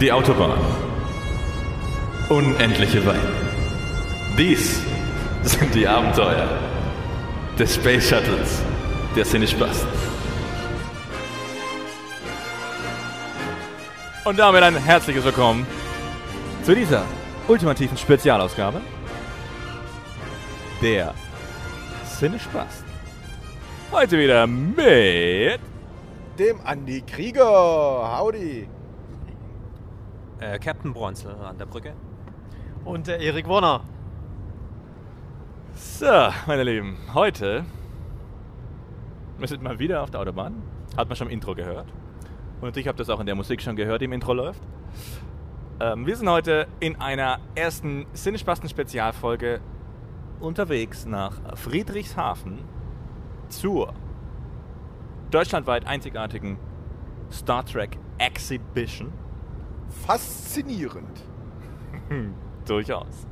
Die Autobahn. Unendliche Weiten. Dies sind die Abenteuer des Space Shuttles, der Cinespaß. Und damit ein herzliches Willkommen zu dieser ultimativen Spezialausgabe der Cinespaß. Heute wieder mit dem Andi Krieger. Howdy. Äh, Captain Bronzel an der Brücke. Und der Erik Warner. So, meine Lieben, heute wir sind mal wieder auf der Autobahn. Hat man schon im Intro gehört. Und ich habe das auch in der Musik schon gehört, die im Intro läuft. Ähm, wir sind heute in einer ersten Sinnespasten-Spezialfolge unterwegs nach Friedrichshafen zur deutschlandweit einzigartigen Star Trek Exhibition. Faszinierend. Durchaus.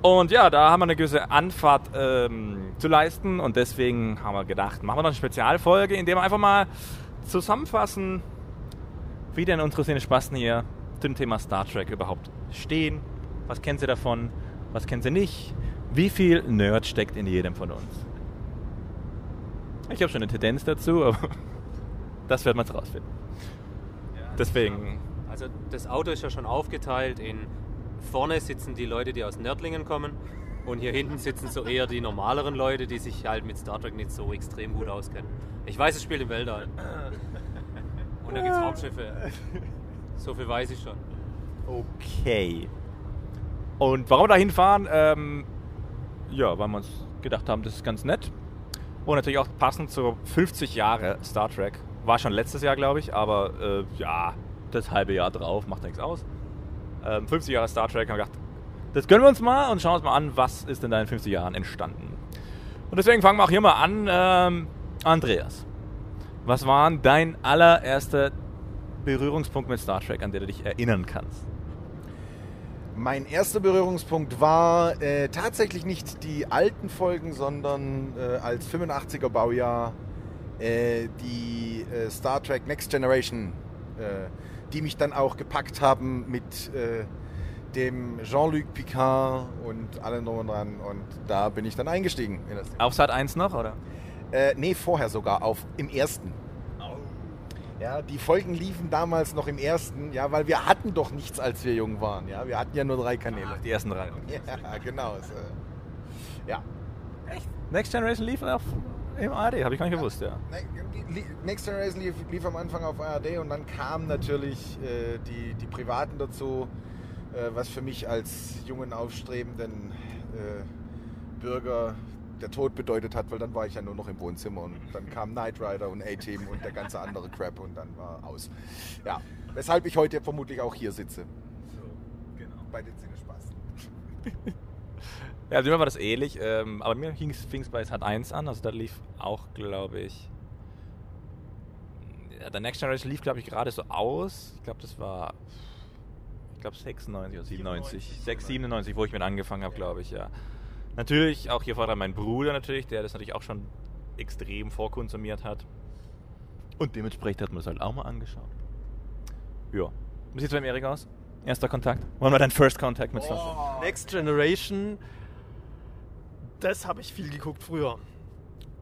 Und ja, da haben wir eine gewisse Anfahrt ähm, zu leisten und deswegen haben wir gedacht, machen wir noch eine Spezialfolge, in der wir einfach mal zusammenfassen, wie denn unsere Szene-Spasten hier zum Thema Star Trek überhaupt stehen. Was kennen sie davon? Was kennen sie nicht? Wie viel Nerd steckt in jedem von uns? Ich habe schon eine Tendenz dazu, aber das wird man jetzt rausfinden. Deswegen. Also das Auto ist ja schon aufgeteilt in vorne sitzen die Leute, die aus Nördlingen kommen und hier hinten sitzen so eher die normaleren Leute, die sich halt mit Star Trek nicht so extrem gut auskennen. Ich weiß, es spielt im Weltall. Und da gibt es Raumschiffe. So viel weiß ich schon. Okay. Und warum wir da hinfahren? Ähm, ja, weil wir uns gedacht haben, das ist ganz nett. Und natürlich auch passend zu 50 Jahre Star Trek. War schon letztes Jahr, glaube ich, aber äh, ja, das halbe Jahr drauf macht nichts aus. Ähm, 50 Jahre Star Trek, haben wir gedacht, das gönnen wir uns mal und schauen uns mal an, was ist in deinen 50 Jahren entstanden. Und deswegen fangen wir auch hier mal an. Ähm, Andreas, was war dein allererster Berührungspunkt mit Star Trek, an der du dich erinnern kannst? Mein erster Berührungspunkt war äh, tatsächlich nicht die alten Folgen, sondern äh, als 85er Baujahr äh, die äh, Star Trek Next Generation, äh, die mich dann auch gepackt haben mit äh, dem Jean-Luc Picard und allen drum und dran. Und da bin ich dann eingestiegen. Auf Sat 1 noch, oder? Äh, nee, vorher sogar, auf, im ersten. Ja, die Folgen liefen damals noch im ersten, ja, weil wir hatten doch nichts, als wir jung waren. Ja, wir hatten ja nur drei Kanäle. Ach, die ersten drei. Ja, genau. Äh, ja. Next Generation lief auf im ARD, habe ich gar nicht gewusst, ja. Ne- Next Generation lief, lief am Anfang auf ARD und dann kamen natürlich äh, die, die Privaten dazu, äh, was für mich als jungen, aufstrebenden äh, Bürger der Tod bedeutet hat, weil dann war ich ja nur noch im Wohnzimmer und dann kam Knight Rider und A-Team und der ganze andere Crap und dann war aus. Ja, weshalb ich heute vermutlich auch hier sitze. So, genau. Bei den Sinnespaß. Ja, also mir war das ähnlich, ähm, aber mir fing es bei Sat 1 an, also da lief auch, glaube ich, ja, der Next Generation lief, glaube ich, gerade so aus. Ich glaube, das war, ich glaube, 96 oder 97, 6, 97, wo ich mit angefangen habe, glaube ich, ja. Natürlich, auch hier war dann mein Bruder natürlich, der das natürlich auch schon extrem vorkonsumiert hat. Und dementsprechend hat man das halt auch mal angeschaut. Ja. Wie sieht es beim Erik aus? Erster Kontakt? Wann war dein First Contact mit Star Trek? Next Generation, das habe ich viel geguckt früher.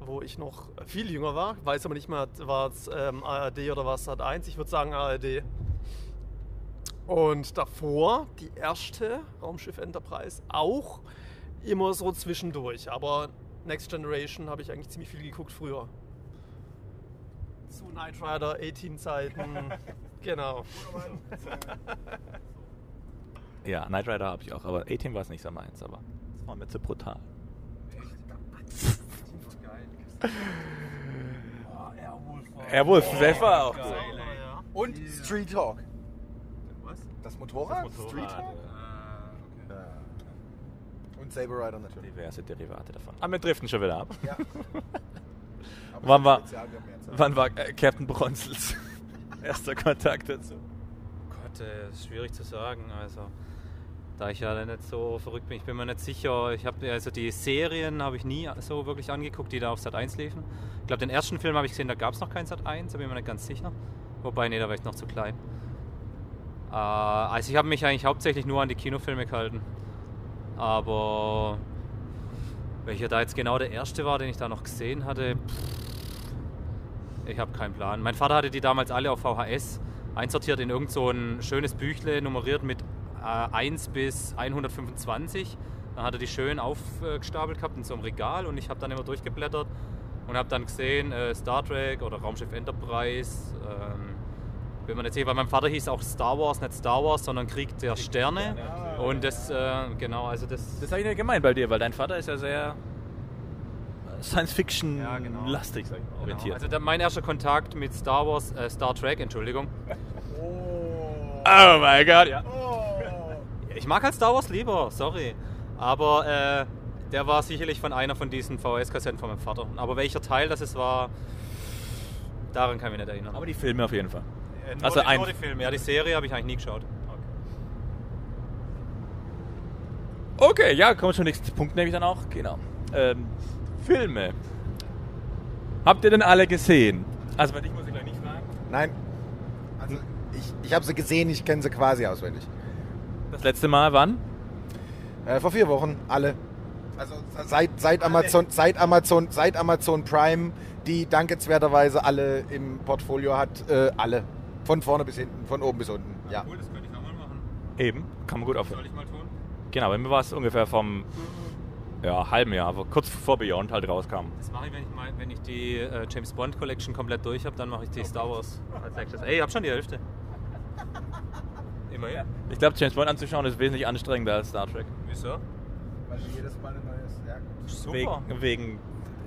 Wo ich noch viel jünger war. Weiß aber nicht mehr, war es ähm, ARD oder was hat 1. Ich würde sagen ARD. Und davor die erste Raumschiff Enterprise auch immer so zwischendurch. Aber Next Generation habe ich eigentlich ziemlich viel geguckt früher. Zu Knight Rider, A-Team-Zeiten. genau. Ja, Knight Rider habe ich auch, aber A-Team war es nicht so meins, aber das war mir zu brutal. Airwolf, selbst war auch gut. Und Street Talk. Was? Das Motorrad? Das Motorrad, Street Talk? Ja. Und Saber Rider natürlich. Diverse Derivate davon. Aber wir driften schon wieder ab. Ja. Wann war-. Wann war äh, Captain Bronzels erster Kontakt dazu? Gott, äh, ist schwierig zu sagen. Also, da ich ja nicht so verrückt bin, ich bin mir nicht sicher. Ich habe also die Serien habe ich nie so wirklich angeguckt, die da auf Sat 1 liefen. Ich glaube, den ersten Film habe ich gesehen, da gab es noch keinen Sat 1, da bin ich mir nicht ganz sicher. Wobei, nee, da war ich noch zu klein. Äh, also ich habe mich eigentlich hauptsächlich nur an die Kinofilme gehalten. Aber welcher da jetzt genau der erste war, den ich da noch gesehen hatte, pff, ich habe keinen Plan. Mein Vater hatte die damals alle auf VHS einsortiert in irgend so ein schönes Büchle, nummeriert mit 1 bis 125. Dann hat er die schön aufgestapelt gehabt in so einem Regal und ich habe dann immer durchgeblättert und habe dann gesehen äh, Star Trek oder Raumschiff Enterprise. Ähm, bin mir nicht sicher, weil mein Vater hieß auch Star Wars, nicht Star Wars, sondern Krieg der Sterne. Und das, äh, genau, also das. Das habe ich nicht gemeint bei dir, weil dein Vater ist ja sehr Ja, genau. Science-Fiction-lastig, sag ich mal, Genau. orientiert. Also der, mein erster Kontakt mit Star Wars, äh, Star Trek, Entschuldigung. oh mein Gott, ja. Ich mag halt Star Wars lieber, sorry. Aber äh, der war sicherlich von einer von diesen VHS-Kassetten von meinem Vater. Aber welcher Teil das es war, daran kann ich mich nicht erinnern. Aber die Filme auf jeden Fall. Äh, nur, also die, ein- nur die Filme, ja, die Serie habe ich eigentlich nie geschaut. Okay, ja, kommen wir zum nächsten Punkt, nämlich dann auch. Genau. Ähm, Filme. Habt ihr denn alle gesehen? Also, bei dich muss ich gleich nicht fragen. Nein. Also ich, ich habe sie gesehen, ich kenne sie quasi auswendig. Das letzte Mal wann? Äh, vor vier Wochen, alle. Also seit, seit, Amazon, seit, Amazon, seit Amazon Prime, die dankenswerterweise alle im Portfolio hat, äh, alle. Von vorne bis hinten, von oben bis unten. Ja. Cool, das könnte ich nochmal machen. Eben, kann man gut aufhören. Soll ich mal tun? Genau, bei mir war es ungefähr vom ja, halben Jahr, aber kurz bevor Beyond halt rauskam. Das mache ich, wenn ich, mal, wenn ich die äh, James Bond Collection komplett durch habe, dann mache ich die Star Wars als nächstes. Ey, ich habe schon die Hälfte. Immerhin. Ich glaube, James Bond anzuschauen ist wesentlich anstrengender als Star Trek. Wieso? Weil jedes Mal ein neues. Ja, gut. Super. Wegen, wegen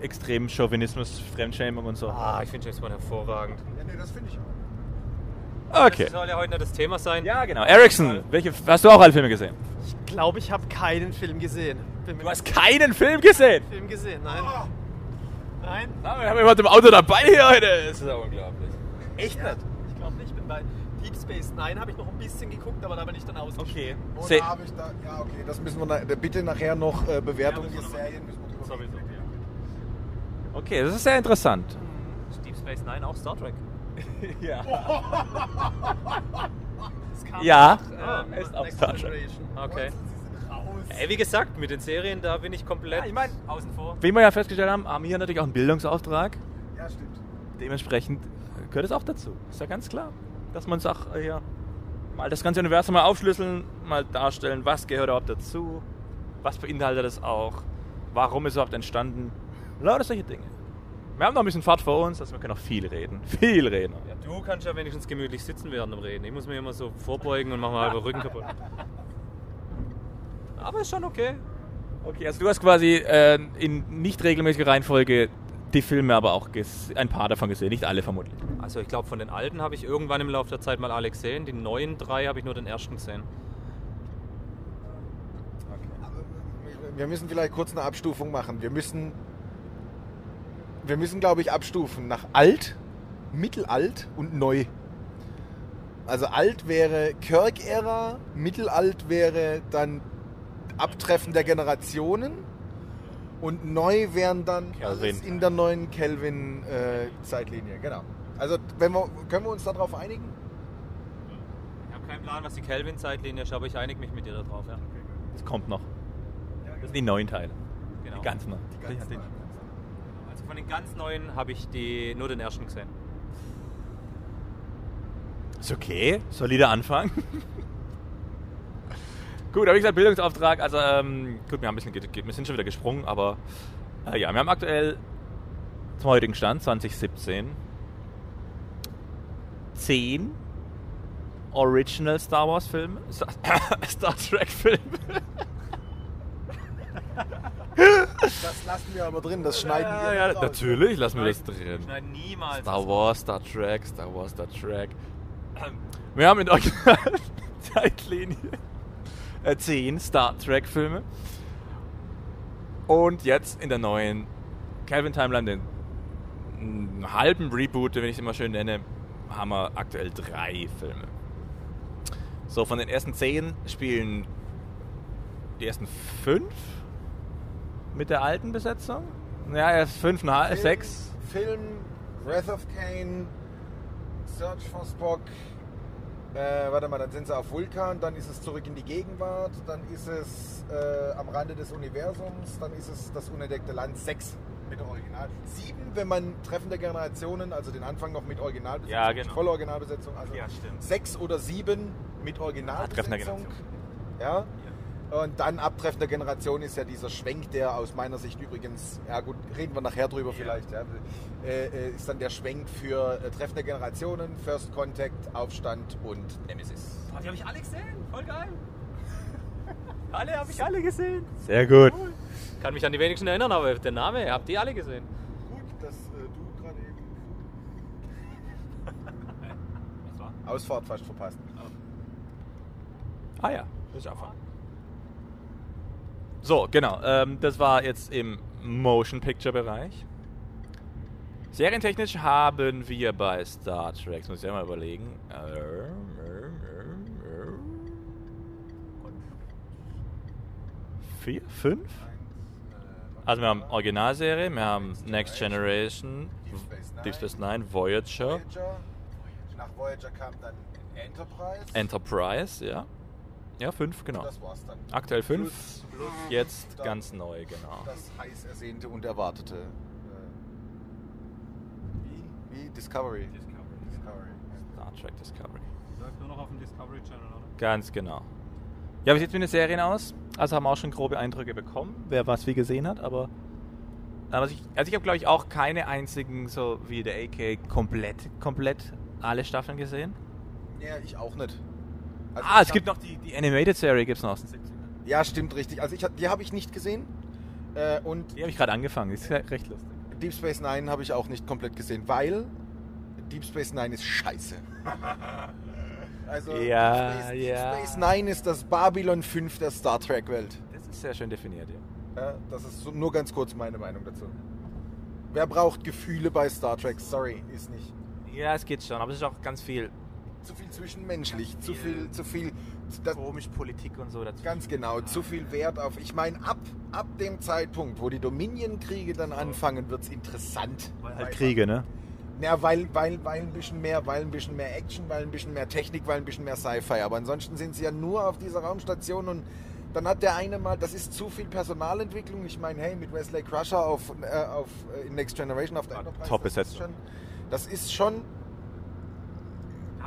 extremem Chauvinismus, Fremdschämung und so. Ah, ich finde James Bond hervorragend. Ja, nee, das finde ich auch. Okay. Das soll ja heute nicht das Thema sein. Ja, genau. Ericsson, welche, hast du auch alle Filme gesehen? Ich glaube, ich habe keinen Film gesehen. Du hast keinen Film gesehen! Film gesehen, nein. Nein, Na, wir haben jemanden im Auto dabei hier heute. Das ist ja unglaublich. echt nicht. Ich glaube nicht. Ich bin bei Space Nine habe ich noch ein bisschen geguckt, aber da bin ich dann ausgestiegen. Okay. Oder habe ich da. Ja, okay, das müssen wir na, bitte nachher noch äh, Bewertungen Ja, der Serien müssen wir drüber Sowieso. Okay, das ist sehr interessant. Deep Space Nine auch Star Trek. ja. Ja, nach, äh, ist auch Next Star Trek. Okay. Ey, wie gesagt, mit den Serien, da bin ich komplett Ja, ich mein- außen vor. Wie wir ja festgestellt haben, haben wir natürlich auch einen Bildungsauftrag. Ja, stimmt. Dementsprechend gehört es auch dazu. Ist ja ganz klar. Dass man sagt, äh, ja, mal das ganze Universum mal aufschlüsseln, mal darstellen, was gehört überhaupt dazu, was beinhaltet es auch, warum ist es überhaupt entstanden. Lauter solche Dinge. Wir haben noch ein bisschen Fahrt vor uns, also wir können noch viel reden. Viel reden. Ja, du kannst ja wenigstens gemütlich sitzen während dem Reden. Ich muss mir immer so vorbeugen und mache mal halber Rücken kaputt. Aber ist schon okay. Okay, also du hast quasi äh, in nicht regelmäßiger Reihenfolge die Filme aber auch ein paar davon gesehen, nicht alle vermutlich. Also ich glaube, von den alten habe ich irgendwann im Laufe der Zeit mal alle gesehen. Die neuen drei habe ich nur den ersten gesehen. Wir müssen vielleicht kurz eine Abstufung machen. Wir müssen, wir müssen, glaube ich, abstufen nach alt, mittelalt und neu. Also alt wäre Kirk-Ära, mittelalt wäre dann Abtreffen der Generationen und neu wären dann Kelvin. alles in der neuen Kelvin-Zeitlinie. genau. Also wenn wir, können wir uns darauf einigen? Ich habe keinen Plan, was die Kelvin-Zeitlinie ist, aber ich einige mich mit dir darauf. Ja. Das kommt noch. Das sind die neuen Teile. Genau. Die ganz neuen. Die ganz neuen. Also von den ganz neuen habe ich die, nur den ersten gesehen. Ist okay, solider Anfang. gut, aber wie gesagt, Bildungsauftrag. Also, ähm, gut, wir, haben ein bisschen, wir sind schon wieder gesprungen, aber äh, ja, wir haben aktuell zum heutigen Stand, 2017, 10 Original Star Wars Filme, Star, Star Trek Filme. Das lassen wir aber drin, das schneiden Ja, wir ja, nicht raus. natürlich lassen wir das drin. Schneiden niemals. Star Wars, Star Trek, Star Wars, Star Trek. Wir haben in der Original-Zeitlinie äh, 10 Star Trek-Filme. Und jetzt in der neuen Calvin Timeline, den halben Reboot, den ich immer schön nenne, haben wir aktuell drei Filme. So, von den ersten zehn spielen die ersten fünf mit der alten Besetzung. Ja, erst fünfeinhalb, Film, sechs. Film, Wrath of Kane, Search for Spock, Äh, warte mal, dann sind sie auf Vulkan, dann ist es zurück in die Gegenwart, dann ist es äh, am Rande des Universums, dann ist es das unentdeckte Land 6 mit Original. 7, wenn man Treffen der Generationen, also den Anfang noch mit Originalbesetzung, Ja, genau. volle Originalbesetzung, also Ja, stimmt. 6 oder 7 mit Treffen der Originalbesetzung. Generation. Ja. Und dann Abtreffen der Generation ist ja dieser Schwenk, der aus meiner Sicht übrigens, ja gut, reden wir nachher drüber vielleicht, ja, äh, äh, ist dann der Schwenk für äh, Treffen der Generationen, First Contact, Aufstand und Nemesis. die habe ich alle gesehen. Voll geil. alle habe ich alle gesehen. Sehr gut. Kann mich an die wenigsten erinnern, aber der Name, habt ihr alle gesehen. Gut, dass du gerade eben Was war? Ausfahrt fast verpasst. Ah ja, das ist einfach. So, genau. Ähm, das war jetzt im Motion Picture Bereich. Serientechnisch haben wir bei Star Trek, muss ich ja mal überlegen. Vier? Fünf? Also wir haben Originalserie, wir haben Next Generation, Deep Space Nine, Voyager, Voyager. Nach Voyager kam dann Enterprise. Enterprise, ja. Ja, fünf, genau. Das war's dann. Aktuell fünf, Plus- plus jetzt dann ganz neu, genau. Das heiß ersehnte und erwartete. Äh, wie? Wie? Discovery. Discovery. Star Trek Discovery. Läuft nur noch auf dem Discovery Channel, oder? Ganz genau. Ja, wie sieht es mit den Serien aus? Also haben wir auch schon grobe Eindrücke bekommen, wer was wie gesehen hat, aber. aber ich, also ich habe, glaube ich, auch keine einzigen, so wie der AK, komplett, komplett alle Staffeln gesehen. Ja, ich auch nicht. Also ah, es gibt noch die, die Animated Serie, gibt es noch aus den 70ern. Ja, stimmt, richtig. Also ich, die habe ich nicht gesehen. Äh, und Die habe ich gerade angefangen, die ist ja recht lustig. Deep Space Nine habe ich auch nicht komplett gesehen, weil Deep Space Nine ist scheiße. Also Ja, Deep, Space, ja. Deep Space Nine ist das Babylon 5 der Star Trek Welt. Das ist sehr schön definiert, ja. Ja, das ist so, nur ganz kurz meine Meinung dazu. Wer braucht Gefühle bei Star Trek? Sorry, ist nicht. Ja, es geht schon, aber es ist auch ganz viel Zu viel zwischenmenschlich, zu viel, zu viel. Das, komisch Politik und so dazu. ganz genau, zu viel Wert auf. Ich meine, ab, ab dem Zeitpunkt, wo die Dominion-Kriege dann anfangen, wird es interessant. halt Kriege, ne? Ja, weil, weil, weil ein bisschen mehr, weil ein bisschen mehr Action, weil ein bisschen mehr Technik, weil ein bisschen mehr Sci-Fi. Aber ansonsten sind sie ja nur auf dieser Raumstation und dann hat der eine mal, das ist zu viel Personalentwicklung. Ich meine, hey, mit Wesley Crusher auf, äh, auf äh, in Next Generation auf der Ah, Enterprise. top das ist Besetzung. schon- Das ist schon,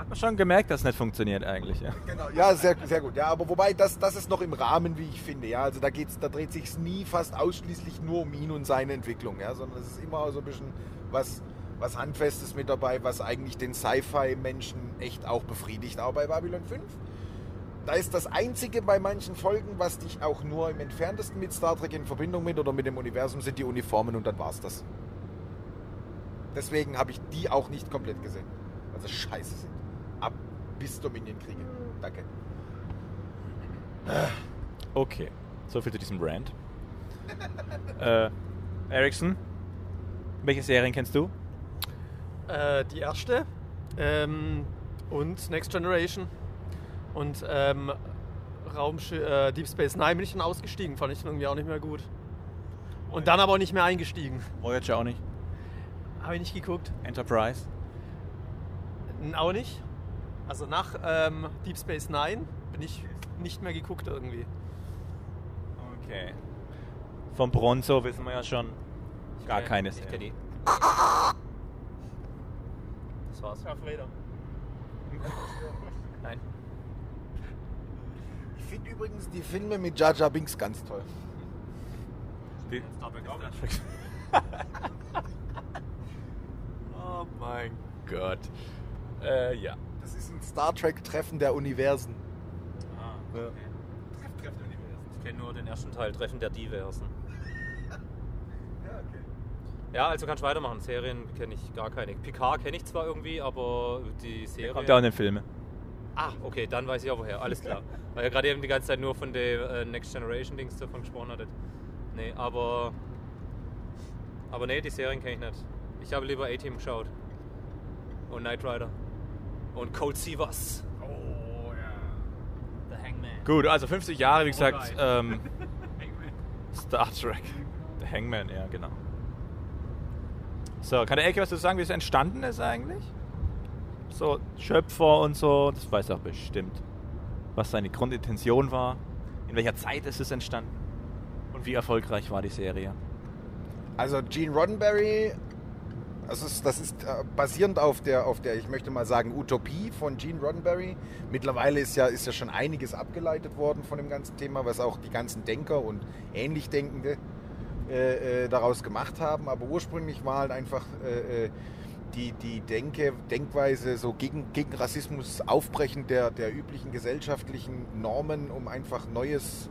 Hat man schon gemerkt, dass es nicht funktioniert eigentlich, ja. genau, ja, sehr, sehr gut. Ja, aber wobei, das, das ist noch im Rahmen, wie ich finde. Ja, also da geht's, da dreht sich nie fast ausschließlich nur um ihn und seine Entwicklung, ja, sondern es ist immer so ein bisschen was, was Handfestes mit dabei, was eigentlich den Sci-Fi-Menschen echt auch befriedigt, auch bei Babylon 5. Da ist das Einzige bei manchen Folgen, was dich auch nur im entferntesten mit Star Trek in Verbindung mit oder mit dem Universum sind die Uniformen und dann war's das. Deswegen habe ich die auch nicht komplett gesehen. Also scheiße sind. Ab bis Dominion-Kriege. Danke. Okay, so viel zu diesem Brand. äh, Ericsson, welche Serien kennst du? Äh, die erste ähm, und Next Generation und ähm, Raumsch äh, Deep Space Nine bin ich dann ausgestiegen, fand ich irgendwie auch nicht mehr gut. Und dann aber auch nicht mehr eingestiegen. Voyager auch nicht. Habe ich nicht geguckt. Enterprise. Auch nicht. Also nach ähm, Deep Space Nine bin ich nicht mehr geguckt irgendwie. Okay. Vom Bronzo wissen wir ja schon gar kenn- keine Ich kenn Serie. die. Das war's. Darth Vader. Nein. Ich finde übrigens die Filme mit Jar Jar Binks ganz toll. Die- oh mein Gott. Äh, ja. Star Trek-Treffen der Universen. Ah, Ja. okay. Ich kenne nur den ersten Teil, Treffen der Diversen. Ja, okay. Ja, also kannst du weitermachen. Serien kenne ich gar keine. Picard kenne ich zwar irgendwie, aber die Serie. Kommt ja auch in den Filmen. Ah, okay, dann weiß ich auch woher. Alles klar. Weil ihr gerade eben die ganze Zeit nur von der äh, Next Generation Dings davon gesprochen hattet. Nee, aber. Aber nee, die Serien kenne ich nicht. Ich habe lieber A-Team geschaut. Und Knight Rider. Und Cold Seavers. Oh ja. The Hangman. Gut, also 50 Jahre, wie gesagt, ähm, Star Trek. The Hangman, ja, genau. So, kann der Ecke was dazu sagen, wie es entstanden ist eigentlich? so Schöpfer und so, das weiß er bestimmt, was seine Grundintention war, in welcher Zeit ist es entstanden und wie erfolgreich war die Serie. Also Gene Roddenberry, ist, das ist äh, basierend auf der, auf der, ich möchte mal sagen, Utopie von Gene Roddenberry. Mittlerweile ist ja, ist ja schon einiges abgeleitet worden von dem ganzen Thema, was auch die ganzen Denker und ähnlich Denkende äh, äh, daraus gemacht haben. Aber ursprünglich war halt einfach äh, äh, die, die Denke, Denkweise so gegen, gegen Rassismus aufbrechen der, der üblichen gesellschaftlichen Normen, um einfach neues,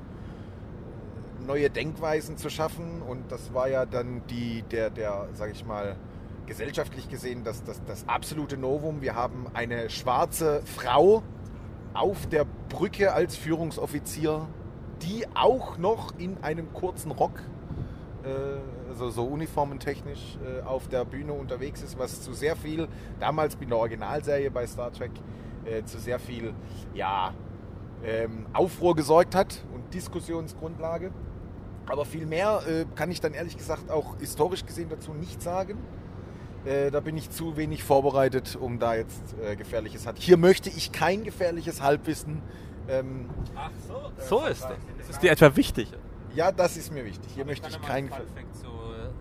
neue Denkweisen zu schaffen. Und das war ja dann die, der, der, sag ich mal, gesellschaftlich gesehen das, das, das absolute Novum. Wir haben eine schwarze Frau auf der Brücke als Führungsoffizier, die auch noch in einem kurzen Rock, äh, also so uniformentechnisch, äh, auf der Bühne unterwegs ist, was zu sehr viel, damals in der Originalserie bei Star Trek, äh, zu sehr viel ja, ähm, Aufruhr gesorgt hat und Diskussionsgrundlage. Aber viel mehr äh, kann ich dann ehrlich gesagt auch historisch gesehen dazu nicht sagen. Äh, da bin ich zu wenig vorbereitet, um da jetzt äh, gefährliches hat. Hier möchte ich kein gefährliches Halbwissen. Ähm, Ach so, so ist das. Das ist dir etwa wichtig. ja, das ist mir wichtig. Hier möchte kann ich mal kein. Fact zu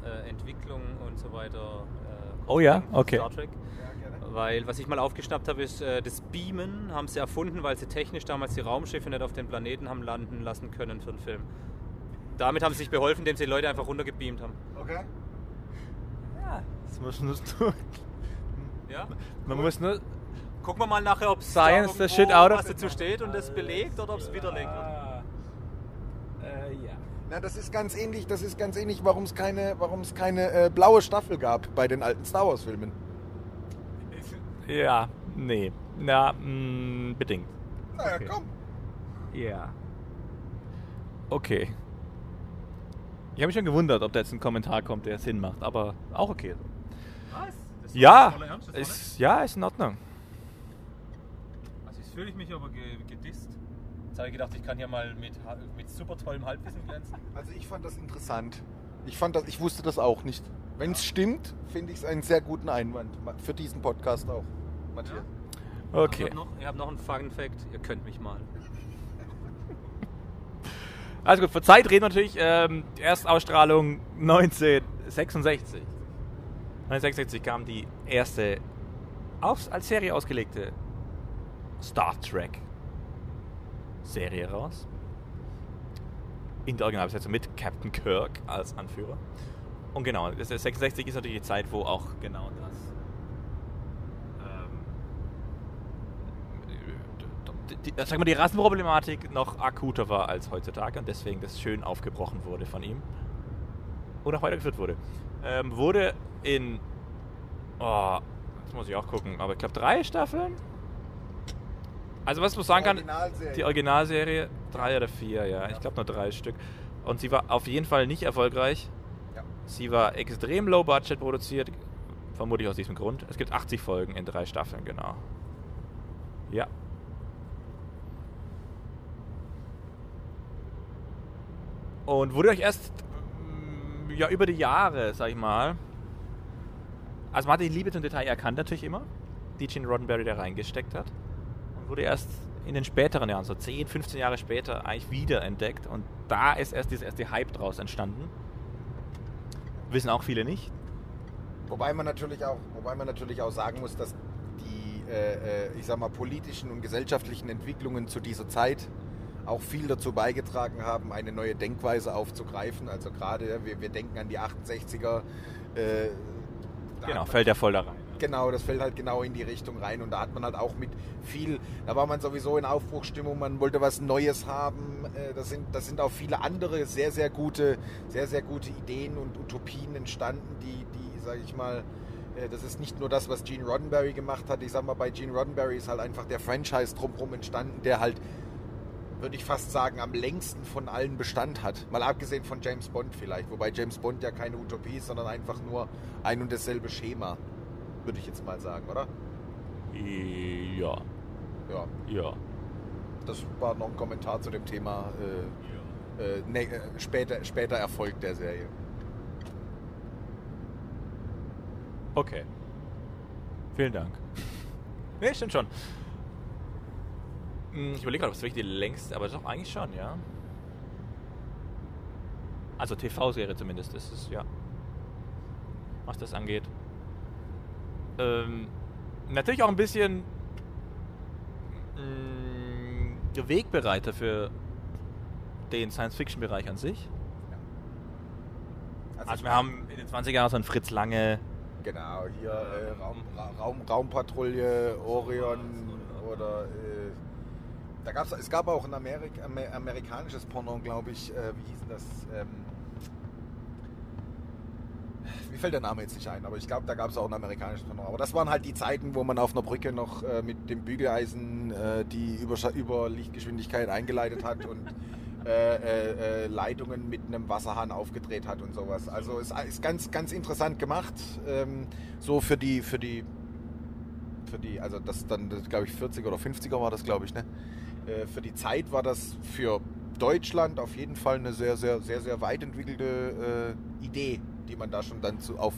äh, Entwicklung und so weiter. Äh, Oh ja? Okay. Star Trek. Weil was ich mal aufgeschnappt habe, ist, äh, das Beamen haben sie erfunden, weil sie technisch damals die Raumschiffe nicht auf den Planeten haben landen lassen können für den Film. Damit haben sie sich beholfen, indem sie die Leute einfach runtergebeamt haben. Okay. Ja, das muss nur, Ja? man muss nur Gucken wir mal nachher, ob es Science the shit out of was dazu steht und es belegt oder ob es widerlegt wird. Äh, ja. Na, das ist ganz ähnlich. Das ist ganz ähnlich, warum es keine, warum es keine äh, blaue Staffel gab bei den alten Star Wars Filmen. Ja, nee. Na, mh, bedingt. Naja, Okay. komm. Ja. Okay. Ich habe mich schon gewundert, ob da jetzt ein Kommentar kommt, der Sinn macht, aber auch okay. Ja, Ernst, ist, ja, ist in Ordnung. Also jetzt fühle ich mich aber ge gedisst. Jetzt habe ich gedacht, ich kann hier mal mit, mit super tollem Halbwissen glänzen. Also ich fand das interessant. Ich fand das, ich wusste das auch nicht. Wenn es stimmt, finde ich es einen sehr guten Einwand für diesen Podcast auch. Matthias. Ich Okay. habe noch, ich hab noch einen Fun Fact, ihr könnt mich mal. Also gut, für Zeit reden wir natürlich. Ähm, Erstausstrahlung 1966. 1966 kam die erste aufs, als Serie ausgelegte Star Trek Serie raus. In der Originalbesetzung mit Captain Kirk als Anführer. Und genau, das ist 66 ist natürlich die Zeit, wo auch genau das. ähm, die, sag mal, die Rassenproblematik noch akuter war als heutzutage und deswegen das schön aufgebrochen wurde von ihm und auch weitergeführt wurde. Ähm, wurde in, oh, jetzt muss ich auch gucken, aber ich glaube drei Staffeln. Also was man sagen kann, Originalserie. die Originalserie drei oder vier, ja, ich glaube nur drei Stück. Und sie war auf jeden Fall nicht erfolgreich. Ja. Sie war extrem low budget produziert, vermutlich aus diesem Grund. Es gibt 80 Folgen in drei Staffeln, genau. Ja. Und wurde euch erst ja über die Jahre, sag ich mal. Also man hat die Liebe zum Detail erkannt natürlich immer, die Gene Roddenberry da reingesteckt hat. Und wurde erst in den späteren Jahren, so 10, 15 Jahre später, eigentlich wieder entdeckt. Und da ist erst dieser erste Hype draus entstanden. Wissen auch viele nicht. Wobei man natürlich auch, wobei man natürlich auch sagen muss, dass die, äh, äh, ich sag mal, politischen und gesellschaftlichen Entwicklungen zu dieser Zeit auch viel dazu beigetragen haben, eine neue Denkweise aufzugreifen. Also gerade, wir, wir denken an die 68er. Äh, Genau, fällt ja voll da rein. Genau, das fällt halt genau in die Richtung rein und da hat man halt auch mit viel, da war man sowieso in Aufbruchstimmung, man wollte was Neues haben. Äh, Das sind, das sind auch viele andere sehr, sehr gute, sehr, sehr gute Ideen und Utopien entstanden, die, die, sage ich mal, äh, das ist nicht nur das, was Gene Roddenberry gemacht hat. Ich sag mal, bei Gene Roddenberry ist halt einfach der Franchise drumherum entstanden, der halt, würde ich fast sagen, am längsten von allen Bestand hat. Mal abgesehen von James Bond vielleicht, wobei James Bond ja keine Utopie ist, sondern einfach nur ein und dasselbe Schema würde ich jetzt mal sagen, oder? Ja, Ja, ja. das war noch ein Kommentar zu dem Thema äh, äh, ne, äh, später, später Erfolg der Serie. Okay. Vielen Dank. Nee, stimmt schon. Hm, Ich überlege gerade, ob es wirklich die längste, aber doch eigentlich schon, ja. Also TV-Serie zumindest ist es, ja. Was das angeht. Ähm, natürlich auch ein bisschen mh, der Wegbereiter für den Science-Fiction-Bereich an sich. Also wir haben in den 20er Jahren so einen Fritz Lange, Genau, hier äh, Raum, Ra Raum, Raumpatrouille, Orion oder äh, da gab's, es gab auch ein Amerik Amer amerikanisches Porno, glaube ich. Äh, wie hieß das? Ähm, mir fällt der Name jetzt nicht ein, aber ich glaube, da gab es auch ein amerikanisches Porno. Aber das waren halt die Zeiten, wo man auf einer Brücke noch äh, mit dem Bügeleisen äh, die Überscha über Lichtgeschwindigkeit eingeleitet hat und äh, äh, äh, Leitungen mit einem Wasserhahn aufgedreht hat und sowas. Also es ist ganz, ganz interessant gemacht. Ähm, so für die, für die, für die, also das dann, glaube ich, 40 oder 50er war das, glaube ich, ne? Äh, für die Zeit war das für Deutschland auf jeden Fall eine sehr, sehr, sehr, sehr weit entwickelte äh, Idee, die man da schon dann zu, auf,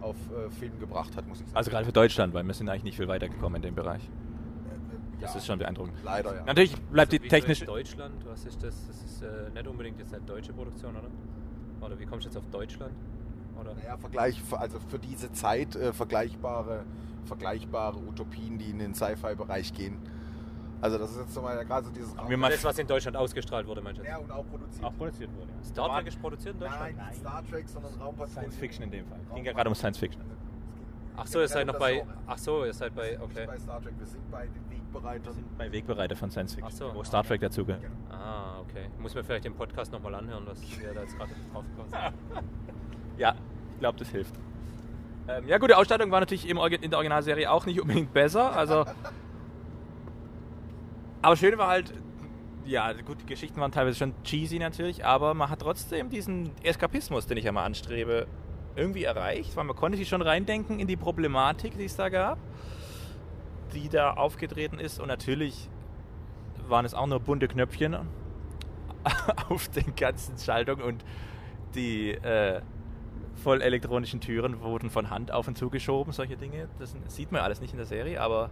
auf äh, Film gebracht hat, muss ich sagen. also gerade für Deutschland, weil wir sind eigentlich nicht viel weitergekommen in dem Bereich. Äh, Das ja, ist schon beeindruckend. leider, ja. Natürlich bleibt die Also, wie technisch. Deutschland, was ist das? Das ist äh, nicht unbedingt jetzt eine deutsche Produktion, oder? Oder wie kommst du jetzt auf Deutschland? Oder? Naja, Vergleich, also für diese Zeit äh, vergleichbare, vergleichbare Utopien, die in den Sci-Fi-Bereich gehen. Also das ist jetzt mal gerade so dieses wir mal- Das, was in Deutschland ausgestrahlt wurde, meinst du? ja, und auch produziert. Auch produziert wurde. Ja. Star Trek ist produziert in Deutschland? Nein, nicht Star Trek, sondern Raumpatrouille. Science Fiction in dem Fall. Ging ja gerade um Science Fiction. Ach so, ihr seid noch bei. Ach so, ihr seid bei. Wir sind Okay. bei Star Trek, wir sind bei den Wegbereitern. Bei Wegbereiter von Science Fiction, Ach so. wo Star Trek dazugehört. Ah, okay. Muss mir vielleicht den Podcast nochmal anhören, was wir da jetzt gerade drauf gekommen sind. Ja, ich glaube, das hilft. Ähm, ja gut, die Ausstattung war natürlich im, Orgi- in der Originalserie auch nicht unbedingt besser. Also, aber schön war halt, ja gut, die Geschichten waren teilweise schon cheesy natürlich, aber man hat trotzdem diesen Eskapismus, den ich ja mal anstrebe, irgendwie erreicht, weil man konnte sich schon reindenken in die Problematik, die es da gab, die da aufgetreten ist und natürlich waren es auch nur bunte Knöpfchen auf den ganzen Schaltungen und die äh, voll elektronischen Türen wurden von Hand auf und zugeschoben, solche Dinge. Das sieht man alles nicht in der Serie, aber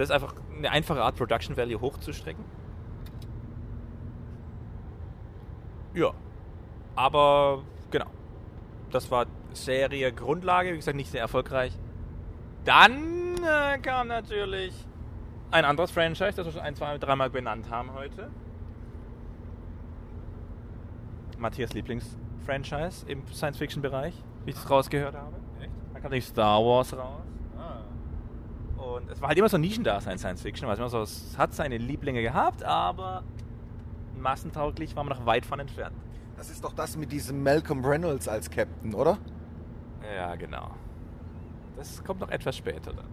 das ist einfach eine einfache Art, Production Value hochzustrecken. Ja, aber genau. Das war Serie Grundlage, wie gesagt, nicht sehr erfolgreich. Dann äh, kam natürlich ein anderes Franchise, das wir schon ein, zwei, dreimal benannt haben heute. Matthias Lieblingsfranchise im Science-Fiction-Bereich, wie ich das rausgehört habe. Echt? Da kam nämlich Star Wars raus. Und es war halt immer so ein Nischendasein Science-Fiction, weil es immer so, es hat seine Lieblinge gehabt, aber massentauglich war man noch weit von entfernt. Das ist doch das mit diesem Malcolm Reynolds als Captain, oder? Ja, genau. Das kommt noch etwas später dann.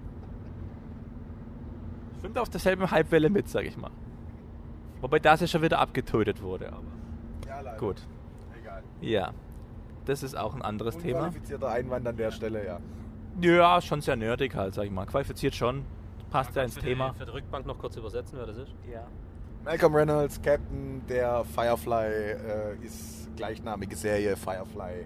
Schwimmt auf derselben Halbwelle mit, sag ich mal. Wobei das ja schon wieder abgetötet wurde, aber Ja, leider. gut. Egal. Ja, das ist auch ein anderes Thema. Einwand an der Stelle, ja. Ja, schon sehr nerdig halt, sag ich mal. Qualifiziert schon, passt ja ins Für Thema. Die, für die Rückbank noch kurz übersetzen, wer das ist? Ja. Malcolm Reynolds, Captain der Firefly, äh, ist gleichnamige Serie Firefly.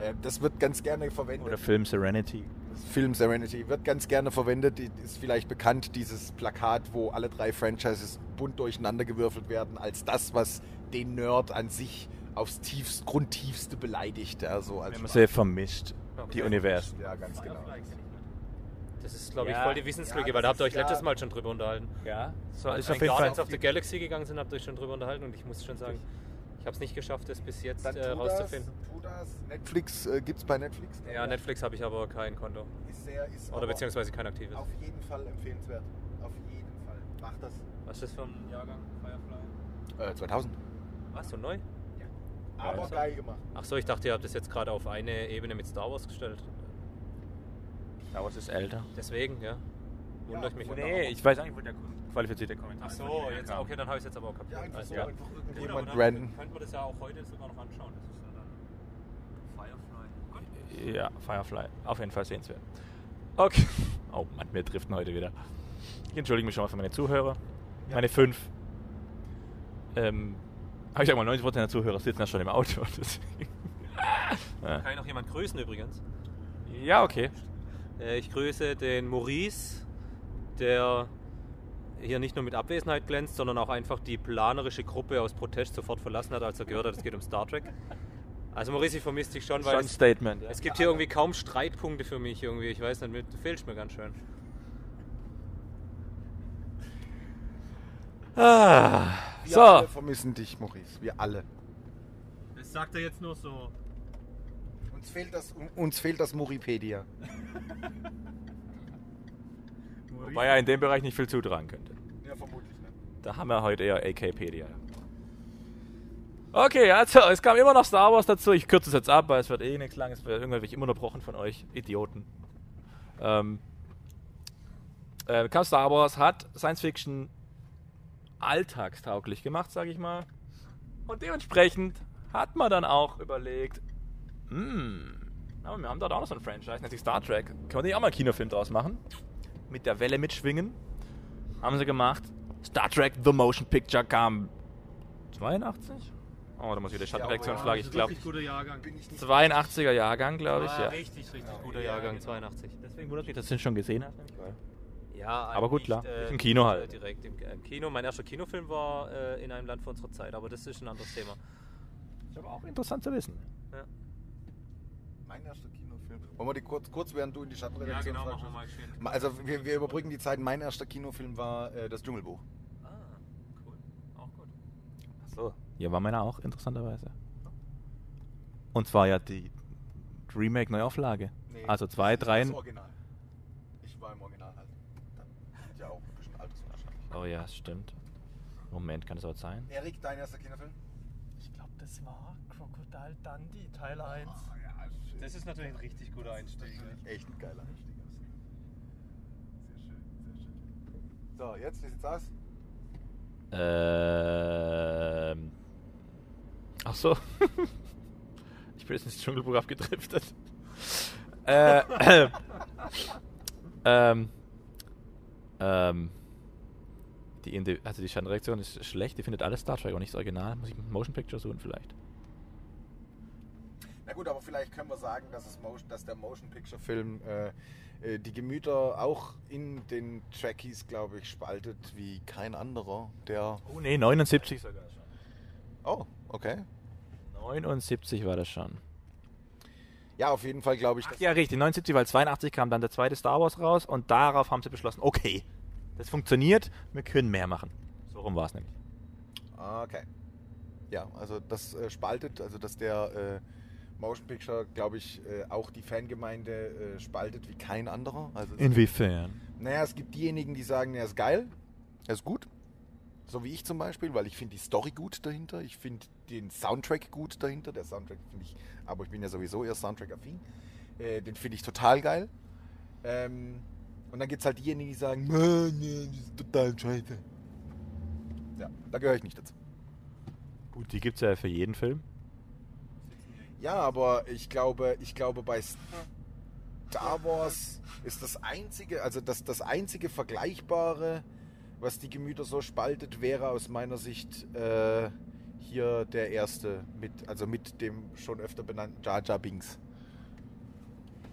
Äh, das wird ganz gerne verwendet. Oder Film Serenity. Film Serenity wird ganz gerne verwendet. Ist vielleicht bekannt, dieses Plakat, wo alle drei Franchises bunt durcheinandergewürfelt werden, als das, was den Nerd an sich aufs tiefst, Grundtiefste beleidigt. Ja, so als Wenn man sie vermischt, die. Universen. Ja, ganz genau. Das ist, glaube ich, Ja. voll die Wissenslücke, Ja, weil da habt ihr euch ja- letztes Mal schon drüber unterhalten. Ja, so Als wir auf in jeden Fall. Guardians of the Galaxy gegangen sind, habt ihr euch schon drüber unterhalten und ich muss schon sagen, ich habe es nicht geschafft, das bis jetzt Dann äh, rauszufinden. Das, tu das. Netflix äh, gibt es bei Netflix. Ja, Netflix habe ich aber kein Konto. Ist sehr, ist Oder beziehungsweise kein aktives. Auf jeden Fall empfehlenswert. Auf jeden Fall. Mach das. Was ist das für ein Jahrgang Firefly? Äh, 2000. Was, so neu? Aber also. geil gemacht. Ach so, ich dachte, ihr habt das jetzt gerade auf eine Ebene mit Star Wars gestellt. Star Wars ist älter. Deswegen, ja. Wundert mich. Nee, ich weiß nicht, wo der qualifizierte Kommentar Ach so, jetzt, okay, dann habe ich es jetzt aber auch kapiert. Ja, einfach Also, so ja. einfach Gut, irgendjemand aber dann random. könnten wir das ja auch heute sogar noch anschauen. Das ist ja dann Firefly. Gut. Ja, Firefly. Auf jeden Fall sehenswert. Okay. Oh Mann, wir driften heute wieder. Ich entschuldige mich schon mal für meine Zuhörer. Meine fünf. Ähm, habe ich sag mal, 90% der Zuhörer sitzen ja schon im Auto. deswegen. Kann ich noch jemand grüßen übrigens? ja, okay. Äh, Ich grüße den Maurice, der hier nicht nur mit Abwesenheit glänzt, sondern auch einfach die planerische Gruppe aus Protest sofort verlassen hat, als er gehört hat, es geht um Star Trek. Also Maurice vermisst dich schon, weil Schon es, Statement. Ja. es gibt hier irgendwie kaum Streitpunkte für mich irgendwie. Ich weiß nicht, du fehlst mir ganz schön. Ah, Wir so, alle vermissen dich, Maurice. Wir alle. Das sagt er jetzt nur so. Uns fehlt das, uns fehlt das Muripedia. wobei er in dem Bereich nicht viel zutragen könnte. Ja, vermutlich nicht. Da haben wir heute eher AKpedia. Okay, also es kam immer noch Star Wars dazu. Ich kürze es jetzt ab, weil es wird eh nichts lang. Es wird irgendwann immer unterbrochen von euch, Idioten. Ähm, äh, kam Star Wars, hat Science Fiction alltagstauglich gemacht, sage ich mal. Und dementsprechend hat man dann auch überlegt, hm, aber wir haben dort auch noch so ein Franchise, nennt sich Star Trek. Können wir nicht auch mal einen Kinofilm draus machen? Mit der Welle mitschwingen. Haben sie gemacht. Star Trek The Motion Picture kam 82? Oh, da muss ich wieder Schattenreaktion Ja, schlagen. Ich glaube, guter Jahrgang. Bin ich nicht 82er Jahrgang, glaube ich. Ja. Richtig, richtig guter Ja, Jahrgang, genau. 82. Deswegen wundert mich, dass du den schon gesehen hast. Ja, Aber gut, klar. Äh, Im Kino halt. Äh, direkt im, im Kino. Mein erster Kinofilm war äh, in einem Land vor unserer Zeit, aber das ist ein anderes Thema. Ist aber auch interessant zu wissen. Ja, mein erster Kinofilm. Wollen wir die kurz, kurz während du in die Stadtredaktion genau, fragst? mal geschehen. Ma- Also wir, wir überbrücken die Zeit. Mein erster Kinofilm war äh, das Dschungelbuch. Ah, cool. Auch gut. So. Ja, war meiner auch, interessanterweise. Und zwar ja die Remake-Neuauflage. also zwei, drei. Das Original. Ich war im Original halt. Da sind ja auch ein bisschen Altersunterschied. Oh ja, stimmt. Moment, kann das auch sein? Erik, dein erster Kinofilm? Ich glaube, das war Crocodile Dundee, Teil 1. Das ist natürlich ein richtig guter Einstieg. Echt ein geiler Einstieg. Sehr schön, sehr schön. So, jetzt, wie sieht's aus? Ähm. Ach so. ich bin jetzt ins Dschungelbuch abgedriftet. äh, äh, ähm. Ähm. Die, Indi- also die Schattenreaktion ist schlecht, die findet alles Star Trek, aber nicht das Original. Muss ich mit Motion Picture suchen vielleicht. Na gut, aber vielleicht können wir sagen, dass, Motion, dass der Motion Picture Film äh, äh, die Gemüter auch in den Trekkies, glaube ich, spaltet wie kein anderer. Der. Oh nee, 79 sogar schon. Oh, okay. 79 war das schon. Ja, auf jeden Fall glaube ich, Ach ja, richtig, 79, weil 82 kam dann der zweite Star Wars raus und darauf haben sie beschlossen, okay, das funktioniert, wir können mehr machen. So rum war es nämlich. Ah, Okay. Ja, also das äh, spaltet, also dass der äh, Motion Picture, glaube ich, äh, auch die Fangemeinde äh, spaltet wie kein anderer. Also Inwiefern? Naja, es gibt diejenigen, die sagen, er ist geil, er ist gut. So wie ich zum Beispiel, weil ich finde die Story gut dahinter. Ich finde den Soundtrack gut dahinter. Der Soundtrack finde ich, aber ich bin ja sowieso eher Soundtrack-affin. Äh, den finde ich total geil. Ähm, und dann gibt es halt diejenigen, die sagen, "Mann, nee, das ist total scheiße. Ja, da gehöre ich nicht dazu. Gut, die gibt es ja für jeden Film. Ja, aber ich glaube, ich glaube bei Star Wars ist das einzige, also das, das einzige Vergleichbare, was die Gemüter so spaltet, wäre aus meiner Sicht äh, hier der erste mit, also mit dem schon öfter benannten Jar Jar Binks.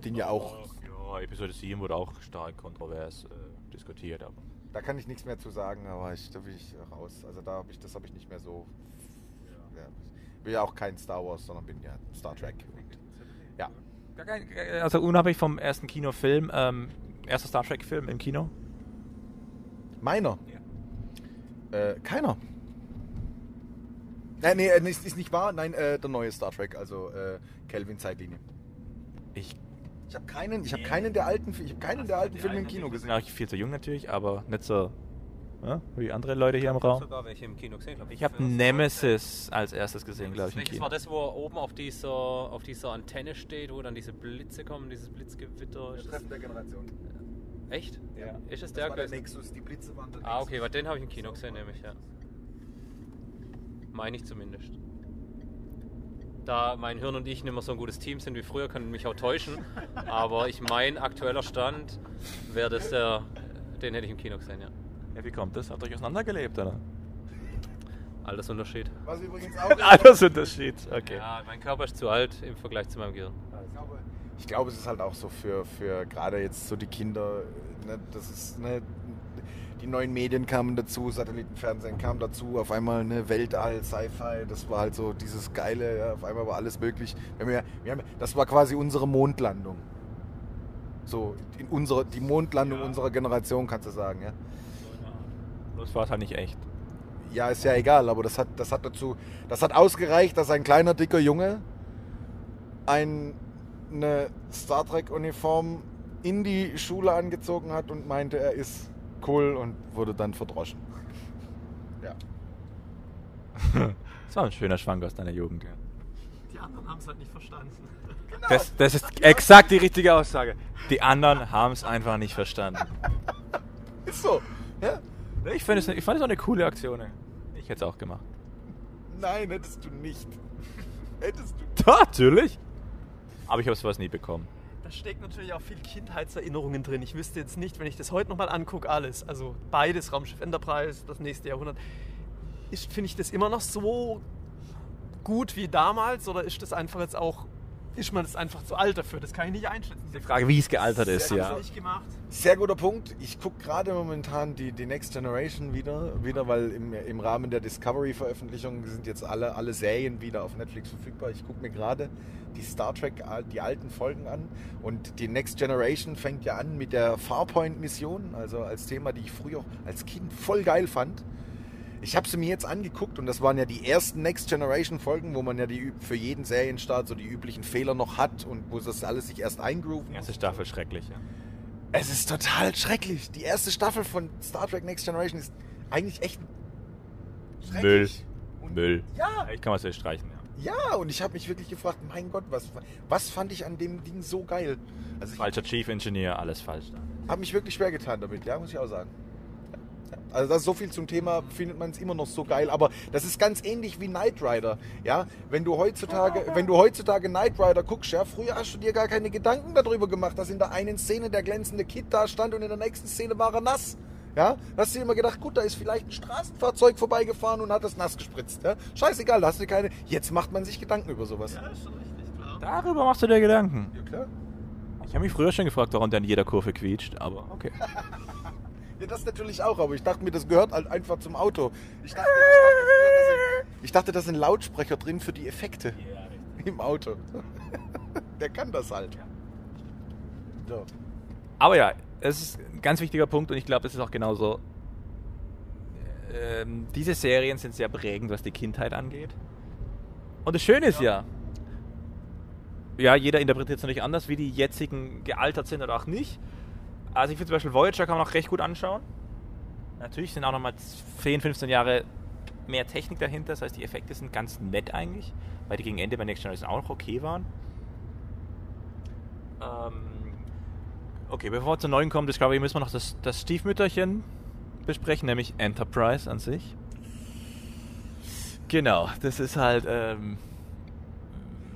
Den ja auch, Ja, Episode 7 wurde auch stark kontrovers äh, diskutiert, aber. da kann ich nichts mehr zu sagen, aber ich, da bin ich raus. Also da habe ich, das habe ich nicht mehr so. Ja. Ich bin ja auch kein Star Wars, sondern bin ja Star Trek. Und, ja. Kein, also unabhängig vom ersten Kinofilm, ähm, erster Star Trek-Film im Kino. Meiner? Äh, keiner. Äh, nee, äh, ist, ist nicht wahr. Nein, äh, der neue Star Trek, also äh, Kelvin Zeitlinie. Ich Ich habe keinen, ich habe keinen der alten, ich habe keinen der alten Filme im Kino gesehen. auch viel zu jung natürlich, aber nicht so ja, wie andere Leute hier im Raum. sogar welche im Kino gesehen. glaub Ich habe Nemesis als erstes gesehen, glaube ich, Welches Kino. war das, wo er oben auf dieser, auf dieser Antenne steht, wo dann diese Blitze kommen, dieses Blitzgewitter? Das, der Generation. echt? Ja. Ist es Das der war der? Nexus, die Blitze waren der Ah, Nexus. okay, weil den habe ich im Kino gesehen, nämlich, ja. Meine ich zumindest. Da mein Hirn und ich nicht mehr so ein gutes Team sind wie früher, können mich auch täuschen. Aber ich mein aktueller Stand wäre das der, den hätte ich im Kino gesehen, ja. Ja, wie kommt das? Habt ihr euch auseinandergelebt, oder? Altersunterschied. Was übrigens auch. Altersunterschied, okay. Ja, mein Körper ist zu alt im Vergleich zu meinem Gehirn. Ich glaube, ich glaube, es ist halt auch so für, für gerade jetzt so die Kinder, ne, das ist, ne, die neuen Medien kamen dazu, Satellitenfernsehen kam dazu, auf einmal eine Weltall, Sci-Fi, das war halt so dieses geile, ja, auf einmal war alles möglich. Wir haben ja, wir haben, das war quasi unsere Mondlandung. So, in unsere, die Mondlandung Ja. unserer Generation, kannst du sagen, ja. Bloß war halt nicht echt. Ja, ist ja egal, aber das hat, das hat dazu, das hat ausgereicht, dass ein kleiner, dicker Junge ein, eine Star Trek-Uniform in die Schule angezogen hat und meinte, er ist cool und wurde dann verdroschen. Ja. Das war ein schöner Schwank aus deiner Jugend. Ja. Die anderen haben es halt nicht verstanden. Das, das ist exakt die richtige Aussage. Die anderen haben es einfach nicht verstanden. Ist so. Ja? Ich finde es ich fand es auch eine coole Aktion. Ich hätte es auch gemacht. Nein, hättest du nicht. Hättest du. Natürlich. Aber ich habe sowas nie bekommen. Da steckt natürlich auch viel Kindheitserinnerungen drin. Ich wüsste jetzt nicht, wenn ich das heute nochmal angucke, alles. Also beides, Raumschiff Enterprise, das nächste Jahrhundert. Finde ich das immer noch so gut wie damals oder ist das einfach jetzt auch, ist man das einfach zu alt dafür? Das kann ich nicht einschätzen. Die Frage, wie es gealtert ist, ja. sie nicht gemacht. Sehr guter Punkt. Ich gucke gerade momentan die, die Next Generation wieder, wieder weil im, im Rahmen der Discovery-Veröffentlichung sind jetzt alle, alle Serien wieder auf Netflix verfügbar. Ich gucke mir gerade die Star Trek, die alten Folgen an. Und die Next Generation fängt ja an mit der Farpoint-Mission, also als Thema, die ich früher als Kind voll geil fand. Ich habe sie mir jetzt angeguckt und das waren ja die ersten Next Generation Folgen, wo man ja die, für jeden Serienstart so die üblichen Fehler noch hat und wo das alles sich erst eingrooven erste Staffel schrecklich, ja. es ist total schrecklich. Die erste Staffel von Star Trek Next Generation ist eigentlich echt Müll. schrecklich. Und Müll. Ja, Ich kann was streichen, ja. ja, und ich habe mich wirklich gefragt, mein Gott, was, was fand ich an dem Ding so geil? Also Falscher Chief Engineer, alles falsch. habe mich wirklich schwer getan damit, ja, muss ich auch sagen. Also das ist so viel zum Thema, findet man es immer noch so geil, aber das ist ganz ähnlich wie Knight Rider, ja. Wenn du heutzutage, wenn du heutzutage Knight Rider guckst, ja, früher hast du dir gar keine Gedanken darüber gemacht, dass in der einen Szene der glänzende Kid da stand und in der nächsten Szene war er nass. Ja, da hast du dir immer gedacht, gut, da ist vielleicht ein Straßenfahrzeug vorbeigefahren und hat das nass gespritzt. Ja? Scheißegal, da hast du keine. Jetzt macht man sich Gedanken über sowas. Ja, ist schon richtig, klar. Darüber machst du dir Gedanken. Ja, klar. Ich habe mich früher schon gefragt, warum der in jeder Kurve quietscht, aber okay. Ja, das natürlich auch, aber ich dachte mir, das gehört halt einfach zum Auto. Ich dachte, ich dachte, da sind Lautsprecher drin für die Effekte im Auto. Der kann das halt. So. Aber ja, es ist ein ganz wichtiger Punkt und ich glaube, das ist auch genauso. Ähm, diese Serien sind sehr prägend, was die Kindheit angeht. Und das Schöne ist ja, ja, jeder interpretiert es natürlich anders, wie die jetzigen gealtert sind oder auch nicht. Also ich finde zum Beispiel Voyager kann man auch recht gut anschauen. Natürlich sind auch nochmal 10, 15 Jahre mehr Technik dahinter, das heißt die Effekte sind ganz nett eigentlich, weil die gegen Ende bei Next Generation auch noch okay waren. Ähm, okay, bevor wir zu neuen kommen, Discovery, müssen wir noch das, das Stiefmütterchen besprechen, nämlich Enterprise an sich. Genau, das ist halt. Ähm,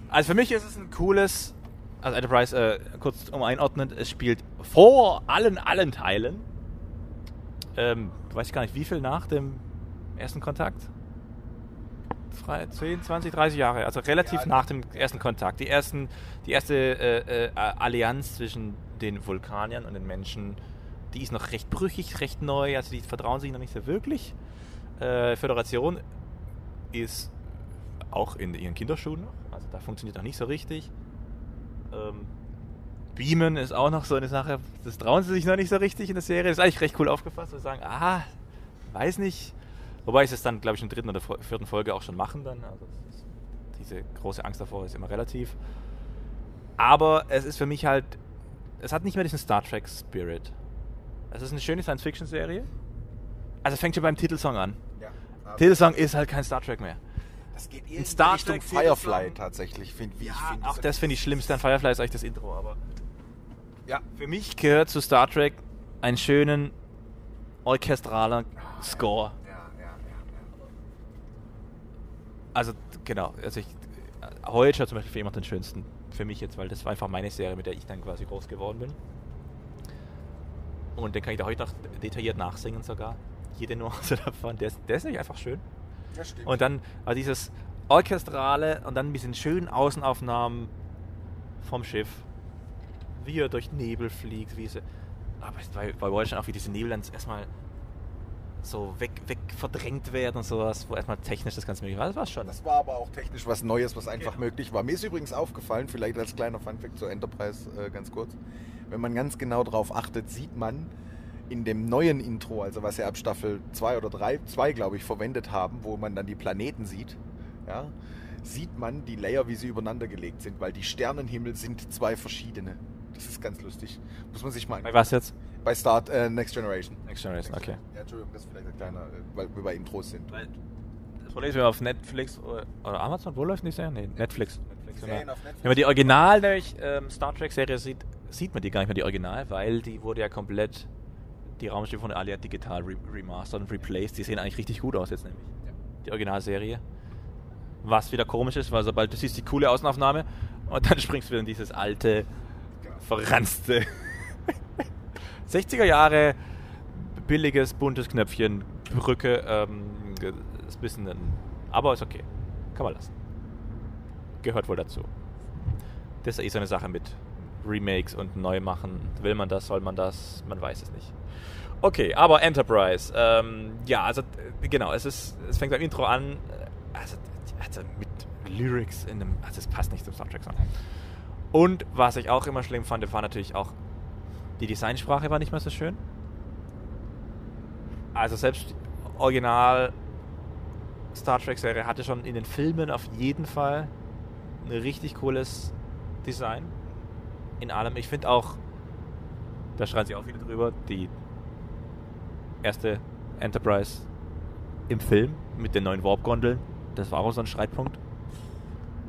also für mich ist es ein cooles. Also Enterprise, äh, kurz um einordnen, es spielt vor allen, allen Teilen. Ähm, weiß ich gar nicht, wie viel nach dem ersten Kontakt? Drei- 10, 20, 30 Jahre, also relativ Ja. nach dem ersten Kontakt. Die, ersten, die erste äh, äh, Allianz zwischen den Vulkaniern und den Menschen, die ist noch recht brüchig, recht neu, also die vertrauen sich noch nicht so wirklich. Äh, Föderation ist auch in ihren Kinderschuhen noch, also da funktioniert noch nicht so richtig. Ähm, Beamen ist auch noch so eine Sache, das trauen sie sich noch nicht so richtig in der Serie. Das ist eigentlich recht cool aufgefasst, wir sagen, ah, weiß nicht. Wobei sie es dann, glaube ich, in der dritten oder vierten Folge auch schon machen dann. Also ist, diese große Angst davor ist immer relativ. Aber es ist für mich halt, es hat nicht mehr diesen Star Trek Spirit. Es ist eine schöne Science-Fiction-Serie. Also es fängt schon beim Titelsong an. Ja. Titelsong ist halt kein Star Trek mehr. In Star Richtung Trek Firefly tatsächlich, find, wie ich Ja, finde. auch das finde ich schlimmste an Firefly ist eigentlich das Intro, aber Ja. für mich gehört zu Star Trek einen schönen orchestraler Score. Ja, ja, ja. Also genau, also ich Voyager zum Beispiel für immer den schönsten für mich jetzt, weil das war einfach meine Serie, mit der ich dann quasi groß geworden bin. Und den kann ich da heute noch detailliert nachsingen sogar. Jede Nuance davon, der ist, der ist nämlich einfach schön. Und dann war dieses Orchestrale und dann mit diesen schönen Außenaufnahmen vom Schiff, wie er durch Nebel fliegt, wie sie. Aber bei, bei Voyager auch wie diese Nebel dann erstmal so weg, weg verdrängt werden und sowas, wo erstmal technisch das Ganze möglich war. Das war schon. Das war aber auch technisch was Neues, was einfach möglich war. Mir ist übrigens aufgefallen, vielleicht als kleiner Funfact zur Enterprise äh, ganz kurz, wenn man ganz genau darauf achtet, sieht man in dem neuen Intro, also was sie ab Staffel 2 oder 3, 2 glaube ich, verwendet haben, wo man dann die Planeten sieht, ja, sieht man die Layer, wie sie übereinander gelegt sind, weil die Sternenhimmel sind zwei verschiedene. Das ist ganz lustig. Muss man sich mal Bei was jetzt? Bei Start äh, Next Generation. Next Generation, okay. Ja, Entschuldigung, das ist vielleicht ein kleiner, äh, weil wir bei Intros sind. Das Problem ist, wenn man auf Netflix oder, oder Amazon, wo läuft die Serie? Nee, Netflix. Netflix Serien genau. Netflix. Wenn man die Original nämlich, ähm, Star Trek Serie sieht, sieht man die gar nicht mehr, die Original, weil die wurde ja komplett, die Raumschiffe von alle ja digital re remastered und replaced. Die sehen eigentlich richtig gut aus jetzt nämlich. Die Originalserie. Was wieder komisch ist, weil sobald du siehst die coole Außenaufnahme und dann springst du wieder in dieses alte, verranzte 60er Jahre billiges, buntes Knöpfchen, Brücke, ähm, ist ein bisschen, aber ist okay. Kann man lassen. Gehört wohl dazu. Das ist eh so eine Sache mit Remakes und Neumachen. Will man das, soll man das? Man weiß es nicht. Okay, aber Enterprise. Ähm, ja, also äh, genau, es ist, es fängt beim Intro an, äh, also, also mit Lyrics in einem, also es passt nicht zum Star Trek Song. Und was ich auch immer schlimm fand, war natürlich auch die Designsprache war nicht mehr so schön. Also selbst Original Star Trek Serie hatte schon in den Filmen auf jeden Fall ein richtig cooles Design. In allem. Ich finde auch, da schreien sie auch wieder drüber, die erste Enterprise im Film mit den neuen Warp-Gondeln. Das war auch so ein Streitpunkt.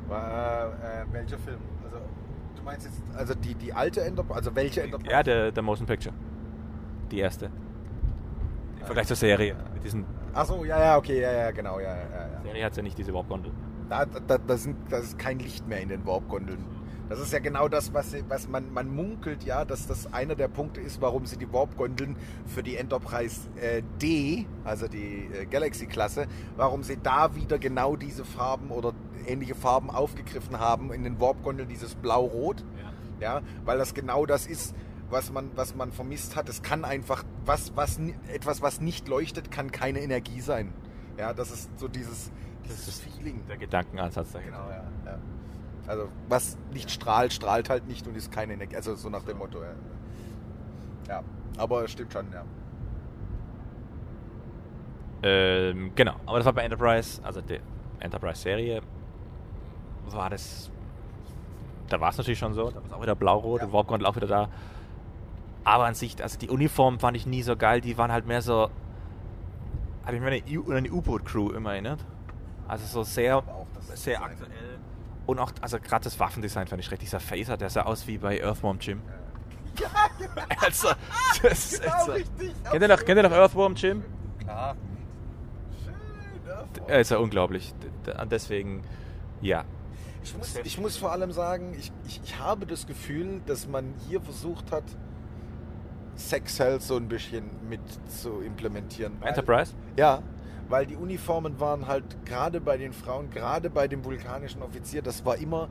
War, äh, welcher Film? Also, du meinst jetzt, also die, die alte Enterprise, also welche Enterprise? Ja, der, der Motion Picture. Die erste. Im Vergleich zur Serie. Mit diesen Achso, ja, ja, okay, ja, ja, genau, ja, ja, ja. Serie hat ja nicht diese Warp-Gondel. Da, da, da, sind, da ist kein Licht mehr in den Warp-Gondeln. Das ist ja genau das, was, was man, man munkelt, ja, dass das einer der Punkte ist, warum sie die Warp-Gondeln für die Enterprise äh, D, also die äh, Galaxy-Klasse, warum sie da wieder genau diese Farben oder ähnliche Farben aufgegriffen haben in den Warp-Gondeln, dieses Blau-Rot. Ja, weil das genau das ist, was man, was man vermisst hat. Es kann einfach, was, was, etwas, was nicht leuchtet, kann keine Energie sein. Ja, das ist so dieses, dieses ist Feeling. Der Gedankenansatz dahinter. Genau, ja, ja. Also, was nicht strahlt, strahlt halt nicht und ist keine Energie. Also, so nach dem Motto, ja. Ja, aber stimmt schon, ja. Ähm, genau, aber das war bei Enterprise, also der Enterprise-Serie, war das. Da war es natürlich schon so, da war es auch wieder blau-rot, Ja. und Warp Gondel auch wieder da. Aber an sich, also die Uniformen fand ich nie so geil, die waren halt mehr so. Hat mich mehr an eine U-Boot-Crew immer erinnert. Also so sehr, sehr aktuell. Und auch, also gerade das Waffendesign fand ich schrecklich. Dieser Phaser, der sah aus wie bei Earthworm Jim. Ja, Also, das ist echt so. richtig. Kennt ihr noch, kennt ihr noch Earthworm Jim? Klar. Schön, ja, Er ist ja unglaublich. Deswegen, ja. Ich muss, ich muss vor allem sagen, ich, ich, ich habe das Gefühl, dass man hier versucht hat, Sex Cells so ein bisschen mit zu implementieren. Weil- Enterprise? Ja, weil die Uniformen waren halt gerade bei den Frauen, gerade bei dem vulkanischen Offizier, das war immer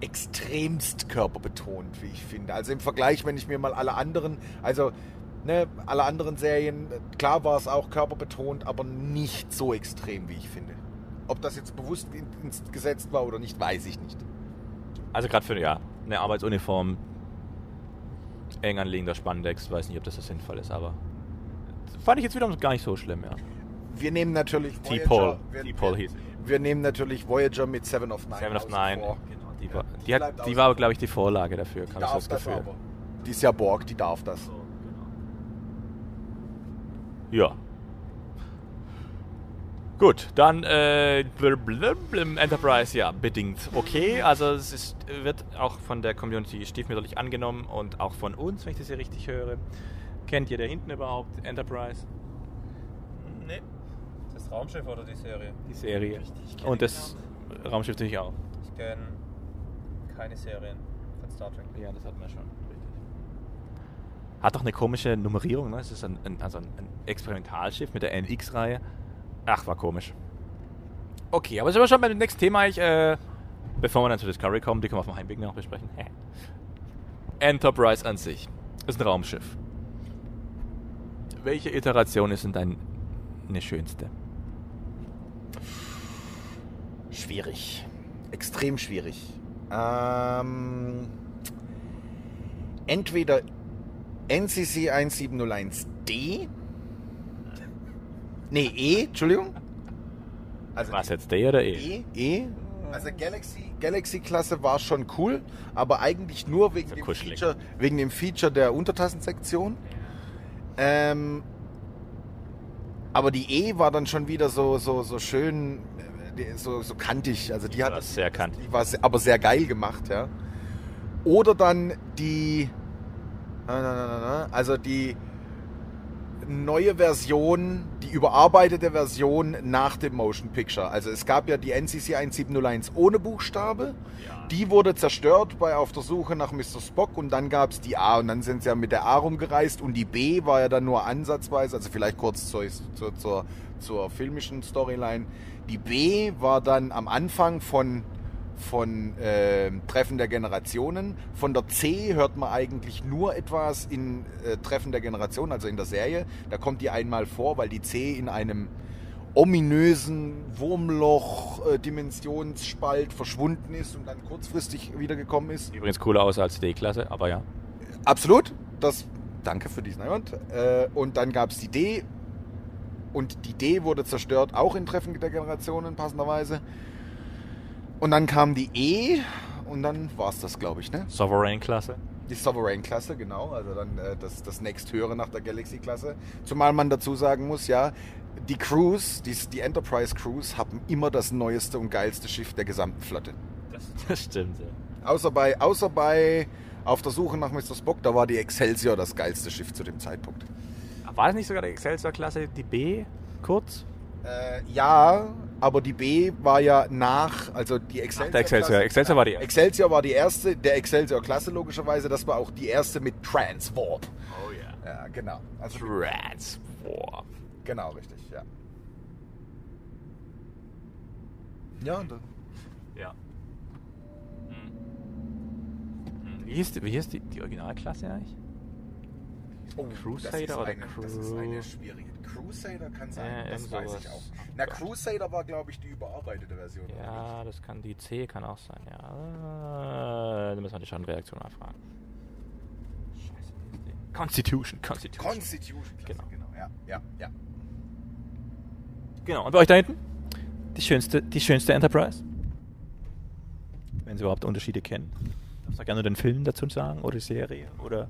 extremst körperbetont, wie ich finde. Also im Vergleich, wenn ich mir mal alle anderen, also ne, alle anderen Serien, klar war es auch körperbetont, aber nicht so extrem, wie ich finde. Ob das jetzt bewusst in, ins gesetzt war oder nicht, weiß ich nicht. Also gerade für ja, eine Arbeitsuniform, eng anliegender Spandex, weiß nicht, ob das so sinnvoll ist, aber fand ich jetzt wiederum gar nicht so schlimm, ja. Wir nehmen natürlich T-Pol, wir, T-Pol wir, hieß wir nehmen natürlich Voyager mit Seven of Nine. Seven of Nine. vor. Genau, die Ja, war, die die, hat, die war aber, glaube ich, die Vorlage dafür, kam ich das das Gefühl. aber. Die ist ja Borg, die darf das. Ja. Gut, dann äh, Enterprise, ja, bedingt okay. Also es ist, wird auch von der Community stiefmütterlich angenommen und auch von uns, wenn ich das hier richtig höre. Kennt ihr da hinten überhaupt Enterprise? Nee. Das Raumschiff oder die Serie? Die Serie. Richtig, ich kenne Und das Raumschiff natürlich auch. Ich kenne keine Serien von Star Trek. Ja, das hatten wir schon. Richtig. Hat doch eine komische Nummerierung, ne? Es ist ein, ein, also ein, ein Experimentalschiff mit der NX-Reihe. Ach, war komisch. Okay, aber sind wir schon beim nächsten Thema. Ich, äh, bevor wir dann zu Discovery kommen, die können wir auf dem Heimweg noch besprechen. Enterprise an sich ist ein Raumschiff. Welche Iteration ist denn dein eine schönste? Schwierig. Extrem schwierig. Ähm, entweder NCC 1701D. Nee, E, Entschuldigung. Also Was jetzt, D oder E? E, E. Also Galaxy, Galaxy-Klasse war schon cool, aber eigentlich nur wegen So dem, kuschelig. Feature, wegen dem Feature der Untertassensektion. Ähm, aber die E war dann schon wieder so, so, so schön, so, so kantig. Also die, hat war sehr kantig. Die war aber sehr geil gemacht, ja. Oder dann die, also die neue Version, die überarbeitete Version nach dem Motion Picture. Also es gab ja die NCC 1701 ohne Buchstabe. Die wurde zerstört bei Auf der Suche nach Mr. Spock und dann gab es die A und dann sind sie ja mit der A rumgereist und die B war ja dann nur ansatzweise, also vielleicht kurz zur, zur, zur, zur filmischen Storyline. Die B war dann am Anfang von, von äh, Treffen der Generationen. Von der C hört man eigentlich nur etwas in äh, Treffen der Generationen, also in der Serie. Da kommt die einmal vor, weil die C in einem ominösen Wurmloch-Dimensionsspalt verschwunden ist und dann kurzfristig wiedergekommen ist. Übrigens cooler aus als D-Klasse, aber ja. Absolut. Das, danke für diesen Einwand. Äh, und dann gab es die D. Und die D wurde zerstört, auch in Treffen der Generationen, passenderweise. Und dann kam die E. Und dann war es das, glaube ich, ne? Sovereign-Klasse. Die Sovereign-Klasse, genau. Also dann äh, das, das nächsthöhere nach der Galaxy-Klasse. Zumal man dazu sagen muss, ja, die Crews, die, die Enterprise Crews, haben immer das neueste und geilste Schiff der gesamten Flotte. Das, das stimmt, ja. Außer bei, außer bei Auf der Suche nach Mr. Spock, da war die Excelsior das geilste Schiff zu dem Zeitpunkt. War das nicht sogar die Excelsior-Klasse, die B, kurz? Äh, ja, aber die B war ja nach, also die Excelsior. der Excelsior. Excelsior war die erste. Excelsior war die erste, der Excelsior-Klasse logischerweise, das war auch die erste mit Transwarp. Oh ja. Ja, genau. Also, Transwarp. genau, richtig, ja. Ja, und dann- Ja. Hm. Die- wie hieß die, die Originalklasse eigentlich? Oh, Crusader das ist oder eine, Das ist eine Crew- schwierige. Crusader kann sein, Ja, das weiß sowas. ich auch. Oh Na, Gott. Crusader war, glaube ich, die überarbeitete Version. oder Ja, das kann die C, kann auch sein, ja. Äh, Da müssen wir die Schadenreaktion abfragen. Scheiße? Constitution, Constitution. Constitution. Genau. genau. Ja, ja, ja. Genau, und bei euch da hinten? Die schönste, die schönste Enterprise? Wenn Sie überhaupt Unterschiede kennen. Darfst du gerne den Film dazu sagen oder die Serie oder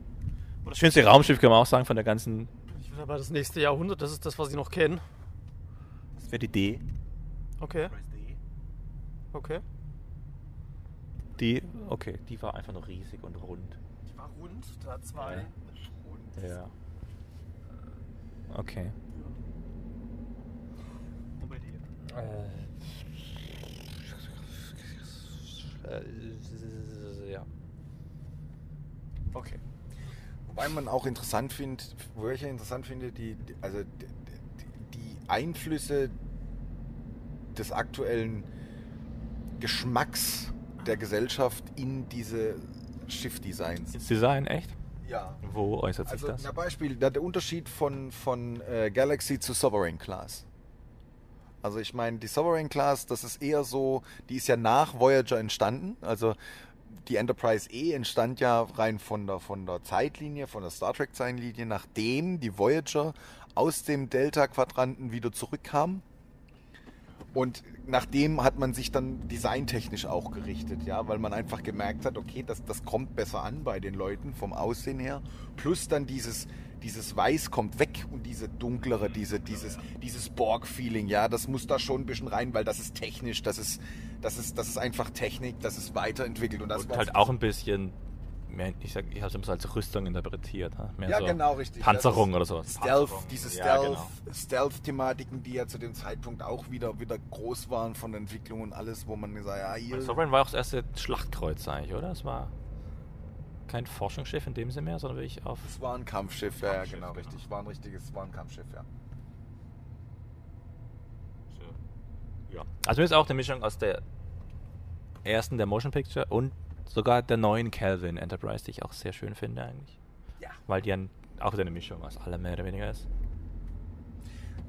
das schönste Raumschiff kann man auch sagen von der ganzen. Ich will aber das nächste Jahrhundert, das ist das, was ich noch kenne. Das wäre die D. Okay, okay. Die, okay, die war einfach nur riesig und rund. Die war rund, da zwei. Ja. Ja. Okay. Wobei die. Äh, ja. Okay. Wobei man auch interessant findet, wo ich ja interessant finde, die, also die, die, Einflüsse des aktuellen Geschmacks der Gesellschaft in diese Schiffdesigns. Ins Design, echt? Ja. Wo äußert sich Also, das? na Beispiel, der, der Unterschied von, von äh, Galaxy zu Sovereign Class. Also ich meine, die Sovereign Class, das ist eher so, die ist ja nach Voyager entstanden. Also die Enterprise E entstand ja rein von der, von der Zeitlinie, von der Star Trek Zeitlinie, nachdem die Voyager aus dem Delta-Quadranten wieder zurückkam. Und nachdem hat man sich dann designtechnisch auch gerichtet, ja, weil man einfach gemerkt hat, okay, das, das kommt besser an bei den Leuten vom Aussehen her. Plus dann dieses, dieses Weiß kommt weg und diese dunklere, diese, dieses, dieses Borg-Feeling, ja, das muss da schon ein bisschen rein, weil das ist technisch, das ist, das ist, das ist einfach Technik, das ist weiterentwickelt und das Und war halt auch ein bisschen, mehr, ich sag, ich habe es immer so als Rüstung interpretiert. Mehr Ja, so genau, richtig. Panzerung Ja, oder sowas. Stealth, diese Ja, Stealth, genau. Stealth-Thematiken, die ja zu dem Zeitpunkt auch wieder, wieder groß waren von der Entwicklung und alles, wo man gesagt hat, ja, hier, Sovereign war auch das erste Schlachtkreuz eigentlich, oder? Es war kein Forschungsschiff in dem Sinne mehr, sondern wirklich auf. Es war ein Kampfschiff, ja, ja, Kampfschiff, genau, genau. richtig. War ein richtiges, war ein Kampfschiff, ja. Ja. Also mir ist auch eine Mischung aus der ersten der Motion Picture und sogar der neuen Calvin Enterprise, die ich auch sehr schön finde eigentlich. Ja. Weil die dann auch so eine Mischung aus allem mehr oder weniger ist.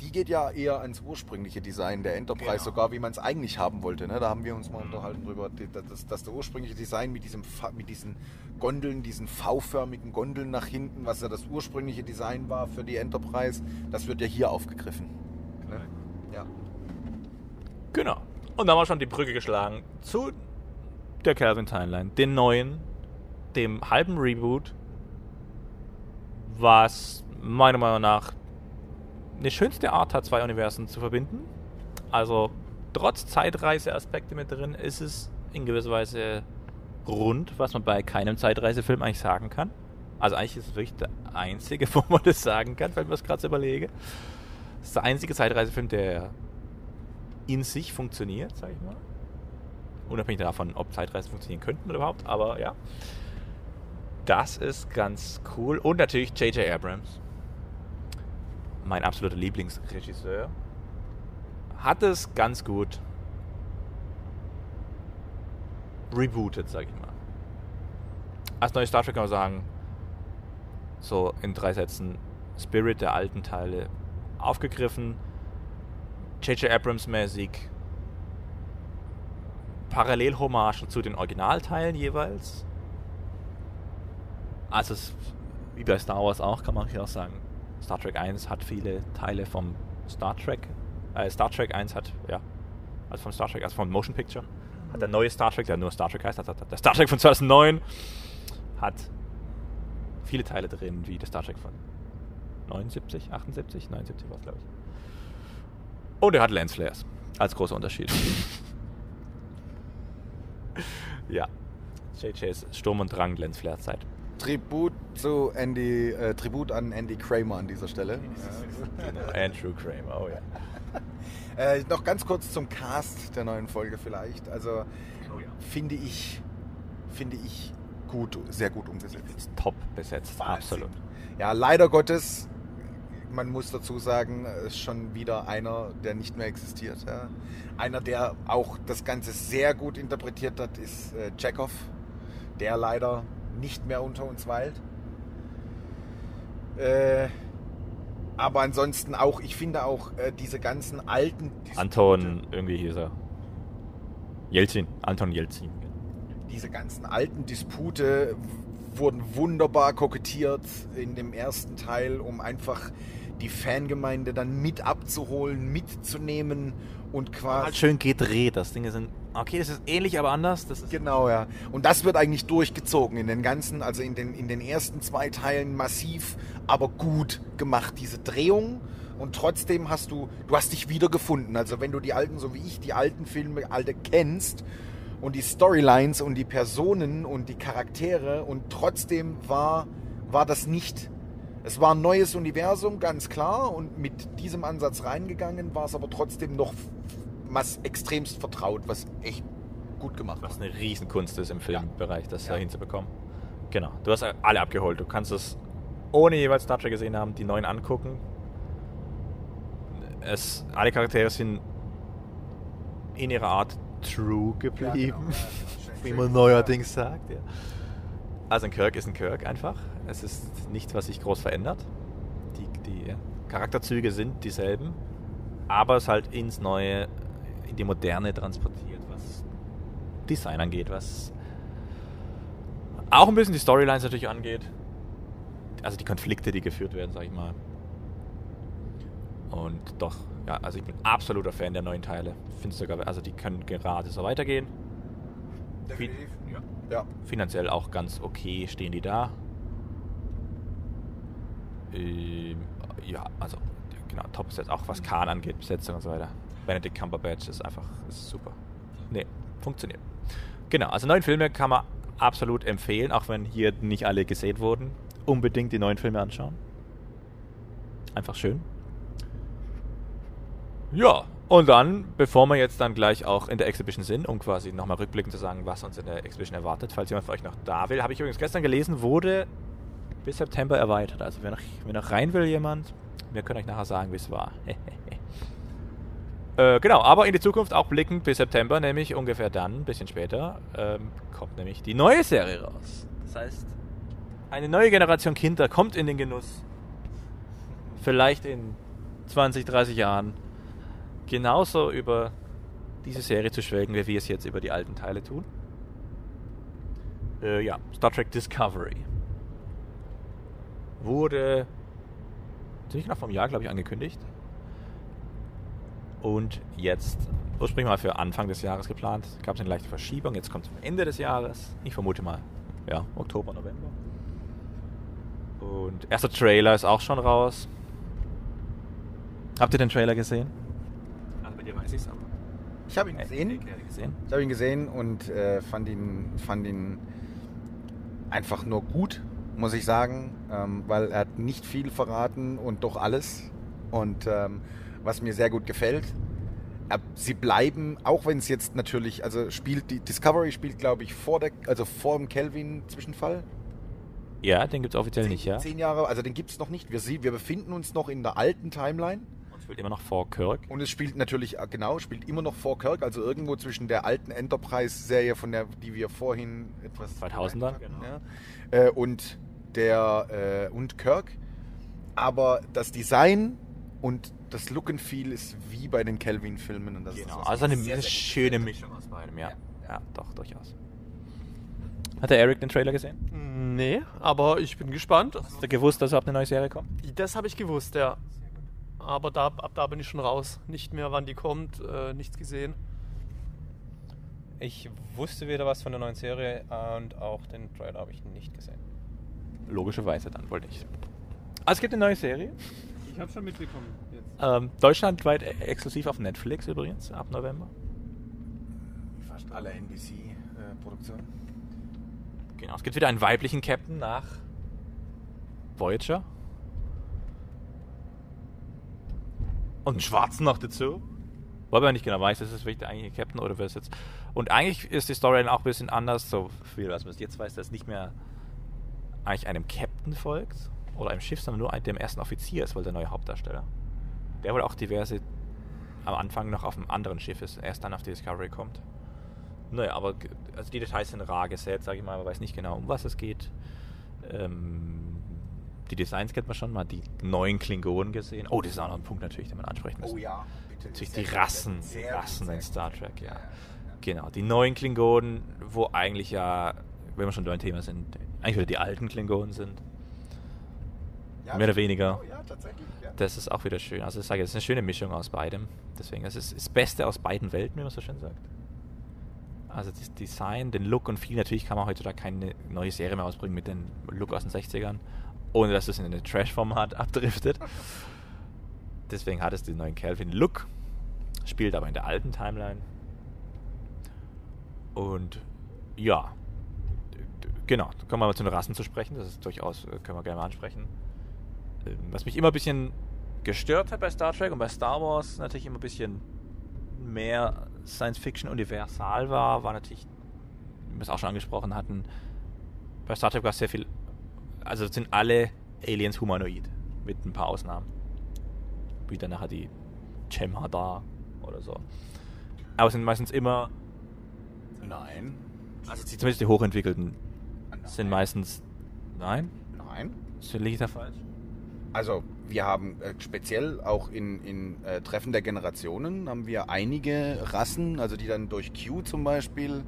Die geht ja eher ans ursprüngliche Design der Enterprise, Genau. sogar wie man es eigentlich haben wollte. Ne? Da haben wir uns mal unterhalten drüber, die- dass, dass der ursprüngliche Design mit, diesem, mit diesen Gondeln, diesen V-förmigen Gondeln nach hinten, was ja das ursprüngliche Design war für die Enterprise, das wird ja hier aufgegriffen. Ne? Ja. Genau. Und dann haben wir schon die Brücke geschlagen zu der Calvin Timeline, den neuen, dem halben Reboot, was meiner Meinung nach eine schönste Art hat, zwei Universen zu verbinden. Also trotz Zeitreiseaspekte mit drin ist es in gewisser Weise rund, was man bei keinem Zeitreisefilm eigentlich sagen kann. Also eigentlich ist es wirklich der einzige, wo man das sagen kann, wenn mir das gerade so überlege. Das ist der einzige Zeitreisefilm, der in sich funktioniert, sag ich mal. Unabhängig davon, ob Zeitreisen funktionieren könnten oder überhaupt, aber ja. Das ist ganz cool. Und natürlich J.J. Abrams. Mein absoluter Lieblingsregisseur. Hat es ganz gut rebootet, sag ich mal. Als neues Star Trek kann man sagen, so in drei Sätzen, Spirit der alten Teile aufgegriffen, J.J. Abrams mäßig Parallelhommagen zu den Originalteilen jeweils. Also wie bei Star Wars auch, kann man hier auch sagen, Star Trek 1 hat viele Teile vom Star Trek. Äh, Star Trek 1 hat, ja, also vom Star Trek, also vom Motion Picture. Hat der neue Star Trek, der nur Star Trek heißt, hat, hat, der Star Trek von 2009 hat viele Teile drin, wie der Star Trek von 79, 78, 79 war es, glaube ich. Und er hat Lensflares als großer Unterschied. ja. JJ's Sturm und Drang Lensflare-Zeit. Tribut zu Andy, äh, Tribut an Andy Kramer an dieser Stelle. Genau, Andrew Kramer, oh ja. Äh, noch ganz kurz zum Cast der neuen Folge vielleicht. Also finde ich, finde ich gut, sehr gut umgesetzt. Top besetzt, Wahnsinn. absolut. Ja, leider Gottes, man muss dazu sagen, ist schon wieder einer, der nicht mehr existiert. Ja. Einer, der auch das Ganze sehr gut interpretiert hat, ist äh, Chekhov, der leider nicht mehr unter uns weilt. Äh, aber ansonsten auch, ich finde auch äh, diese ganzen alten Dispute- Anton, irgendwie hieß er. Jelzin, Anton Jelzin. diese ganzen alten Dispute wurden wunderbar kokettiert in dem ersten Teil, um einfach die Fangemeinde dann mit abzuholen, mitzunehmen und quasi. Halt schön gedreht, das Ding sind. Okay, das ist ähnlich, aber anders. Das ist Genau, ja. Und das wird eigentlich durchgezogen in den ganzen, also in den, in den ersten zwei Teilen massiv, aber gut gemacht, diese Drehung. Und trotzdem hast du, du hast dich wiedergefunden. Also wenn du die alten, so wie ich, die alten Filme, alte kennst und die Storylines und die Personen und die Charaktere und trotzdem war, war das nicht, es war ein neues Universum, ganz klar. Und mit diesem Ansatz reingegangen war es aber trotzdem noch was extremst vertraut, was echt gut gemacht war. Was eine Riesenkunst ist im Filmbereich, das Ja. da hinzubekommen. Genau. Du hast alle abgeholt. Du kannst es ohne jeweils Star Trek gesehen haben, die neuen angucken. Es, alle Charaktere sind in ihrer Art true geblieben. wie man neuerdings sagt. Ja. Also ein Kirk ist ein Kirk einfach. Es ist nichts, was sich groß verändert. Die, die Charakterzüge sind dieselben, aber es halt ins Neue, in die Moderne transportiert, was Design angeht, was auch ein bisschen die Storylines natürlich angeht. Also die Konflikte, die geführt werden, sag ich mal. Und doch, ja, also ich bin absoluter Fan der neuen Teile. Finde sogar, also die können gerade so weitergehen. Definitiv. Ja. Ja. Finanziell auch ganz okay stehen die da. Ähm, ja, also genau, top ist jetzt auch was Khan angeht, Besetzung und so weiter. Benedict Cumberbatch ist einfach ist super. Nee, funktioniert. Genau, also neun Filme kann man absolut empfehlen, auch wenn hier nicht alle gesehen wurden. Unbedingt die neuen Filme anschauen. Einfach schön. Ja, und dann, bevor wir jetzt dann gleich auch in der Exhibition sind, um quasi nochmal rückblickend zu sagen, was uns in der Exhibition erwartet, falls jemand von euch noch da will, habe ich übrigens gestern gelesen, wurde bis September erweitert. Also wer noch, wer noch rein will, jemand, wir können euch nachher sagen, wie es war. äh, genau, aber in die Zukunft auch blickend bis September, nämlich ungefähr dann, ein bisschen später, ähm, kommt nämlich die neue Serie raus. Das heißt, eine neue Generation Kinder kommt in den Genuss, vielleicht in 20, 30 Jahren genauso über diese Serie zu schwelgen, wie wir es jetzt über die alten Teile tun. Äh, ja, Star Trek Discovery. Wurde ziemlich genau vom Jahr, glaube ich, angekündigt. Und jetzt, ursprünglich mal für Anfang des Jahres geplant, gab es eine leichte Verschiebung. Jetzt kommt es am Ende des Jahres. Ich vermute mal, ja, Oktober, November. Und erster Trailer ist auch schon raus. Habt ihr den Trailer gesehen? Also bei dir weiß ich es aber. Ich habe ihn gesehen. gesehen. Ich habe ihn gesehen und äh, fand, ihn, fand ihn einfach nur gut, muss ich sagen, ähm, weil er hat nicht viel verraten und doch alles. Und ähm, was mir sehr gut gefällt, sie bleiben, auch wenn es jetzt natürlich, also spielt die Discovery spielt, glaube ich, vor der, also vor dem Kelvin-Zwischenfall. Ja, den gibt es offiziell nicht, ja. Zehn Jahre, also den gibt es noch nicht. Wir, wir befinden uns noch in der alten Timeline. Und spielt immer noch vor Kirk. Und es spielt natürlich, äh, genau, spielt immer noch vor Kirk, also irgendwo zwischen der alten Enterprise-Serie, von der, die wir vorhin etwas 2000er, hatten, genau. ja, äh, und der äh, und Kirk. Aber das Design und das Look and Feel ist wie bei den Kelvin-Filmen. Und das ist Genau, was also eine, sehr, sehr schöne Mischung aus beidem, ja. Ja, doch, durchaus. Hat der Eric den Trailer gesehen? Nee, aber ich bin gespannt. Hast du gewusst, dass überhaupt eine neue Serie kommt? Das habe ich gewusst, ja. Aber da, ab da bin ich schon raus. Nicht mehr, wann die kommt, äh, nichts gesehen. Ich wusste weder was von der neuen Serie und auch den Trailer habe ich nicht gesehen. Logischerweise dann wohl nicht. Also es gibt eine neue Serie. Ich habe schon mitbekommen. Jetzt. Ähm, deutschlandweit e- exklusiv auf Netflix übrigens, ab November. Fast alle NBC-Produktionen. Genau, es gibt wieder einen weiblichen Captain nach Voyager. Und einen schwarzen noch dazu. Wobei man nicht genau weiß, ist es wirklich der eigentliche Captain oder wer ist jetzt. Und eigentlich ist die Story auch ein bisschen anders, so viel, was man jetzt weiß, dass es nicht mehr eigentlich einem Captain folgt oder einem Schiff, sondern nur dem ersten Offizier ist, weil der neue Hauptdarsteller. Der wohl auch diverse am Anfang noch auf einem anderen Schiff ist, erst dann auf die Discovery kommt. Naja, aber also die Details sind rar gesät, sage ich mal, man weiß nicht genau, um was es geht. Ähm, die Designs kennt man schon, hat die neuen Klingonen gesehen. Oh, das ist auch noch ein Punkt natürlich, den man ansprechen muss. Oh ja, bitte. Natürlich die Rassen, die Rassen in. Star Trek, ja. ja. Genau, die neuen Klingonen, wo eigentlich ja, wenn wir schon beim Thema sind, eigentlich wieder die alten Klingonen sind. Ja, Mehr oder weniger. Oh, ja, tatsächlich. Ja. Das ist auch wieder schön. Also ich sage, es ist eine schöne Mischung aus beidem. Deswegen, es ist das Beste aus beiden Welten, wie man so schön sagt. Also das Design, den Look und viel. Natürlich kann man heutzutage keine neue Serie mehr ausbringen mit dem Look aus den 60ern, ohne dass es in ein Trash-Format abdriftet. Deswegen hat es den neuen Calvin-Look, spielt aber in der alten Timeline. Und ja, genau, da kommen wir mal zu den Rassen zu sprechen. Das ist durchaus, äh, können wir gerne mal ansprechen. Ähm, Was mich immer ein bisschen gestört hat bei Star Trek und bei Star Wars natürlich immer ein bisschen mehr Science-Fiction universal war, war natürlich, wie wir es auch schon angesprochen hatten, bei Star Trek war es sehr viel, also sind alle Aliens humanoid, mit ein paar Ausnahmen. Wie dann nachher die Jem'Hadar oder so. Aber es sind meistens immer, Nein. also zumindest die hochentwickelten. Sind meistens, nein, Nein. liege ich da falsch? Also wir haben äh, speziell auch in, in äh, Treffen der Generationen haben wir einige Rassen, also die dann durch Q zum Beispiel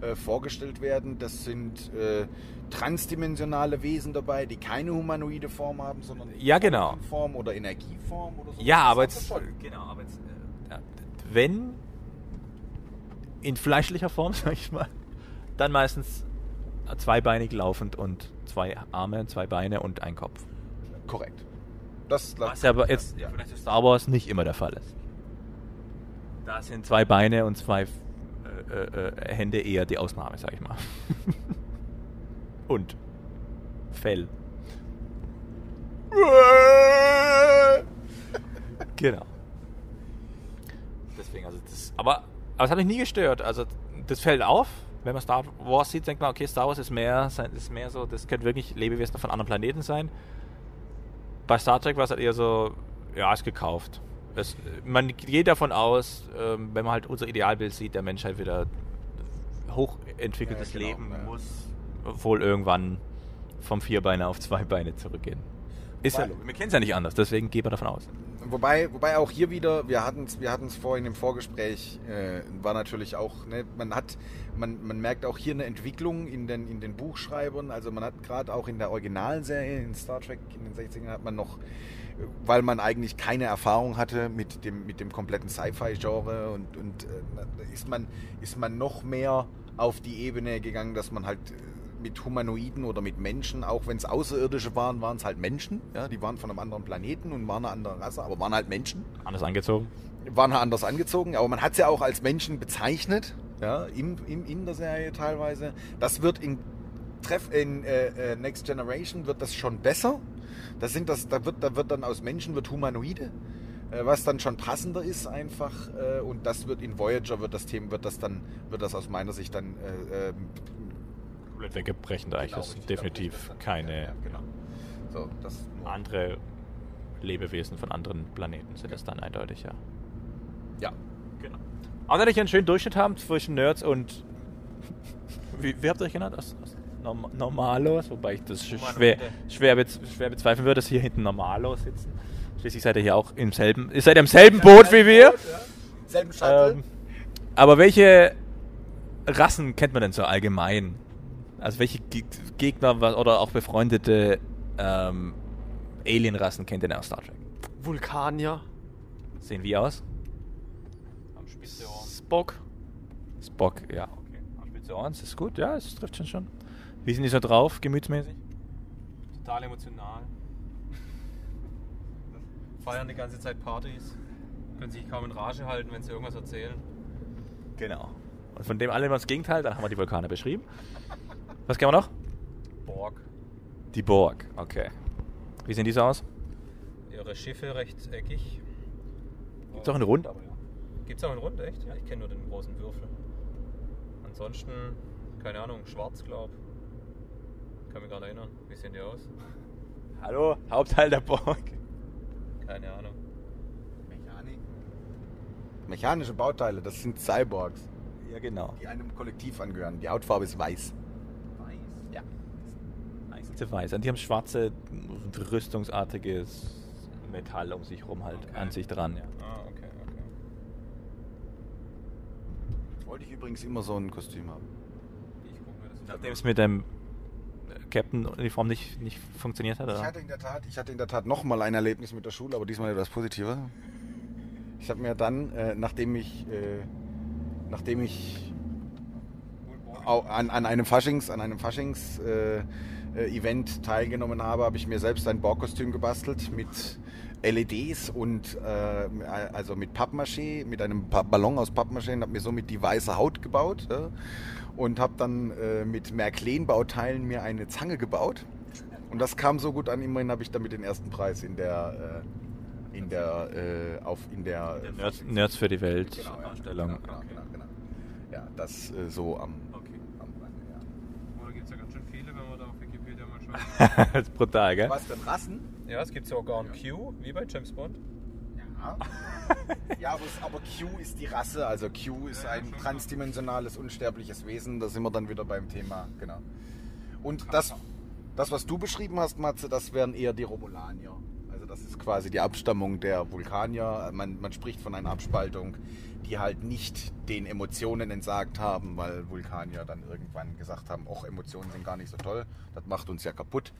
äh, vorgestellt werden. Das sind äh, transdimensionale Wesen dabei, die keine humanoide Form haben, sondern Ja, genau. Form oder Energieform oder so. Ja, aber ist jetzt, genau, aber jetzt, äh, wenn in fleischlicher Form, sag ich mal, dann meistens zweibeinig laufend und zwei Arme, zwei Beine und ein Kopf. Korrekt. Das Was ja aber jetzt ja. vielleicht Star Wars nicht immer der Fall ist. Da sind zwei Beine und zwei äh, äh, äh, Hände eher die Ausnahme, sag ich mal. und Fell. genau. Deswegen, also das. Aber, aber es hat mich nie gestört. Also das fällt auf. Wenn man Star Wars sieht, denkt man, okay, Star Wars ist mehr, ist mehr so, das könnte wirklich Lebewesen von anderen Planeten sein. Bei Star Trek war es halt eher so, ja, ist gekauft. Es, man geht davon aus, ähm, wenn man halt unser Idealbild sieht, der Mensch halt wieder hochentwickeltes Ja, genau, Leben ja. muss wohl irgendwann vom Vierbeiner auf zwei Beine zurückgehen. Ist ja. Wir kennen es ja nicht anders, deswegen geht man davon aus. Wobei, wobei auch hier wieder, wir hatten es wir vorhin im Vorgespräch, äh, war natürlich auch, ne, man hat, man, man merkt auch hier eine Entwicklung in den, in den Buchschreibern. Also man hat gerade auch in der originalen Serie, in Star Trek in den 60ern, hat man noch, weil man eigentlich keine Erfahrung hatte mit dem, mit dem kompletten Sci-Fi-Genre und, und äh, ist, man, ist man noch mehr auf die Ebene gegangen, dass man halt äh, mit Humanoiden oder mit Menschen, auch wenn es Außerirdische waren, waren es halt Menschen. Ja, die waren von einem anderen Planeten und waren eine andere Rasse, aber waren halt Menschen. Anders angezogen. Waren halt anders angezogen, aber man hat sie ja auch als Menschen bezeichnet, ja, im, im, in der Serie teilweise. Das wird in, Treff, in äh, äh, Next Generation wird das schon besser. Das sind das, da, wird, da wird dann aus Menschen wird Humanoide, äh, was dann schon passender ist einfach. Äh, und das wird in Voyager wird das Thema, wird das dann, wird das aus meiner Sicht dann äh, Komplett weggebrechend eigentlich. Das Genau, sind definitiv keine Ja, genau. Das andere Lebewesen von anderen Planeten sind das dann eindeutig, ja. Ja. Genau. Aber wenn ich einen schönen Durchschnitt haben zwischen Nerds und. Wie, wie habt ihr euch genannt? Aus, aus Norm Normalos? Wobei ich das sch- schwer, schwer, bez schwer bezweifeln würde, dass hier hinten Normalos sitzen. Schließlich seid ihr hier auch im selben. Ihr seid im selben Boot wie wir. Selben Shuttle. Ähm, aber welche Rassen kennt man denn so allgemein? Also welche Ge Gegner oder auch befreundete ähm, Alien-Rassen kennt ihr denn aus Star Trek? Vulkanier, Sehen wie aus? Am spitze Ohren. Spock. Spock, ja. Okay. Spitze Ohren, das ist gut, ja, es trifft schon schon. Wie sind die so drauf, gemütsmäßig? Total emotional. Feiern die ganze Zeit Partys. Können sich kaum in Rage halten, wenn sie irgendwas erzählen. Genau. Und von dem alle immer das Gegenteil, dann haben wir die Vulkane beschrieben. Was kennen wir noch? Borg. Die Borg, okay. Wie sehen die so aus? Ihre Schiffe rechteckig. Gibt's auch eine Rund, aber ja. Gibt es auch einen Rund, echt? Ja, ich kenne nur den großen Würfel. Ansonsten, keine Ahnung, schwarz, glaub. Kann mich gar nicht erinnern. Wie sehen die aus? Hallo, Hauptteil der Borg. Keine Ahnung. Mechanik. Mechanische Bauteile, das sind Cyborgs, Ja, genau. die einem Kollektiv angehören. Die Hautfarbe ist weiß. Sie weiß. Und die haben schwarze, rüstungsartiges Metall um sich rum halt Okay. an sich dran. Ja. Ah, okay, okay. Wollte ich übrigens immer so ein Kostüm haben. Ich guck mir das Nachdem es mit dem Captain-Uniform nicht, nicht funktioniert hat, Ich oder? hatte in der Tat, ich hatte in der Tat noch mal ein Erlebnis mit der Schule, aber diesmal etwas positiver. Ich habe mir dann, äh, nachdem ich, äh, nachdem ich an, an einem Faschings, an einem Faschings äh, äh, Event teilgenommen habe, habe ich mir selbst ein Borgkostüm gebastelt mit LEDs und äh, also mit Pappmaché, mit einem Ballon aus Pappmaché und habe mir somit die weiße Haut gebaut ja, und habe dann äh, mit Märklin-Bauteilen mir eine Zange gebaut und das kam so gut an. Immerhin habe ich damit den ersten Preis in der äh, in der äh, auf in der Nerds, Nerds für die Welt Genau, ja, Ausstellung. Genau, genau, genau, genau. Ja, das äh, so am Rande, ja. Oh, da gibt es ja ganz schön viele, wenn man da auf Wikipedia mal schaut. das ist brutal, gell? Was denn Rassen? Ja, es gibt sogar ein Q, wie bei James Bond. Ja. ja, aber, es- aber Q ist die Rasse, also Q ist ein transdimensionales, unsterbliches Wesen, da sind wir dann wieder beim Thema, genau. Und das, das was du beschrieben hast, Matze, das wären eher die Romulanier. Also das ist quasi die Abstammung der Vulkanier. Man, man spricht von einer Abspaltung, die halt nicht den Emotionen entsagt haben, weil Vulkanier dann irgendwann gesagt haben, auch Emotionen sind gar nicht so toll, das macht uns ja kaputt.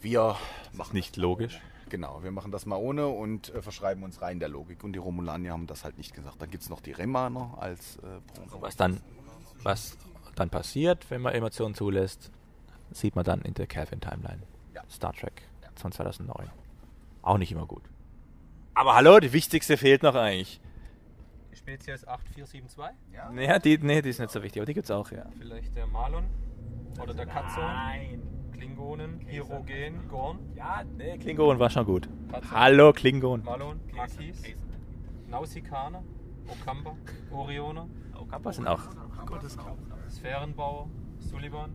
Wir Ist nicht logisch. Genau, wir machen das mal ohne und äh, verschreiben uns rein der Logik. Und die Romulanier haben das halt nicht gesagt. Dann gibt es noch die Remaner als äh. Was dann, was dann passiert, wenn man Emotionen zulässt, sieht man dann in der Calvin Timeline. Ja. Star Trek von 2009. Auch nicht immer gut. Aber hallo, die wichtigste fehlt noch eigentlich. Spezies 8472? Ja? Naja, die, nee, die ist nicht so wichtig, aber die gibt's auch, ja. Vielleicht der Malon? Oder der Katzon? Klingonen, Hierogen, Gorn, Ja, nee, Klingon war schon gut. Katze. Hallo, Klingon. Malon, Piekis, Nausikaner, Okamba, Orioner, Kappa sind auch. Sphärenbauer, Sullivan,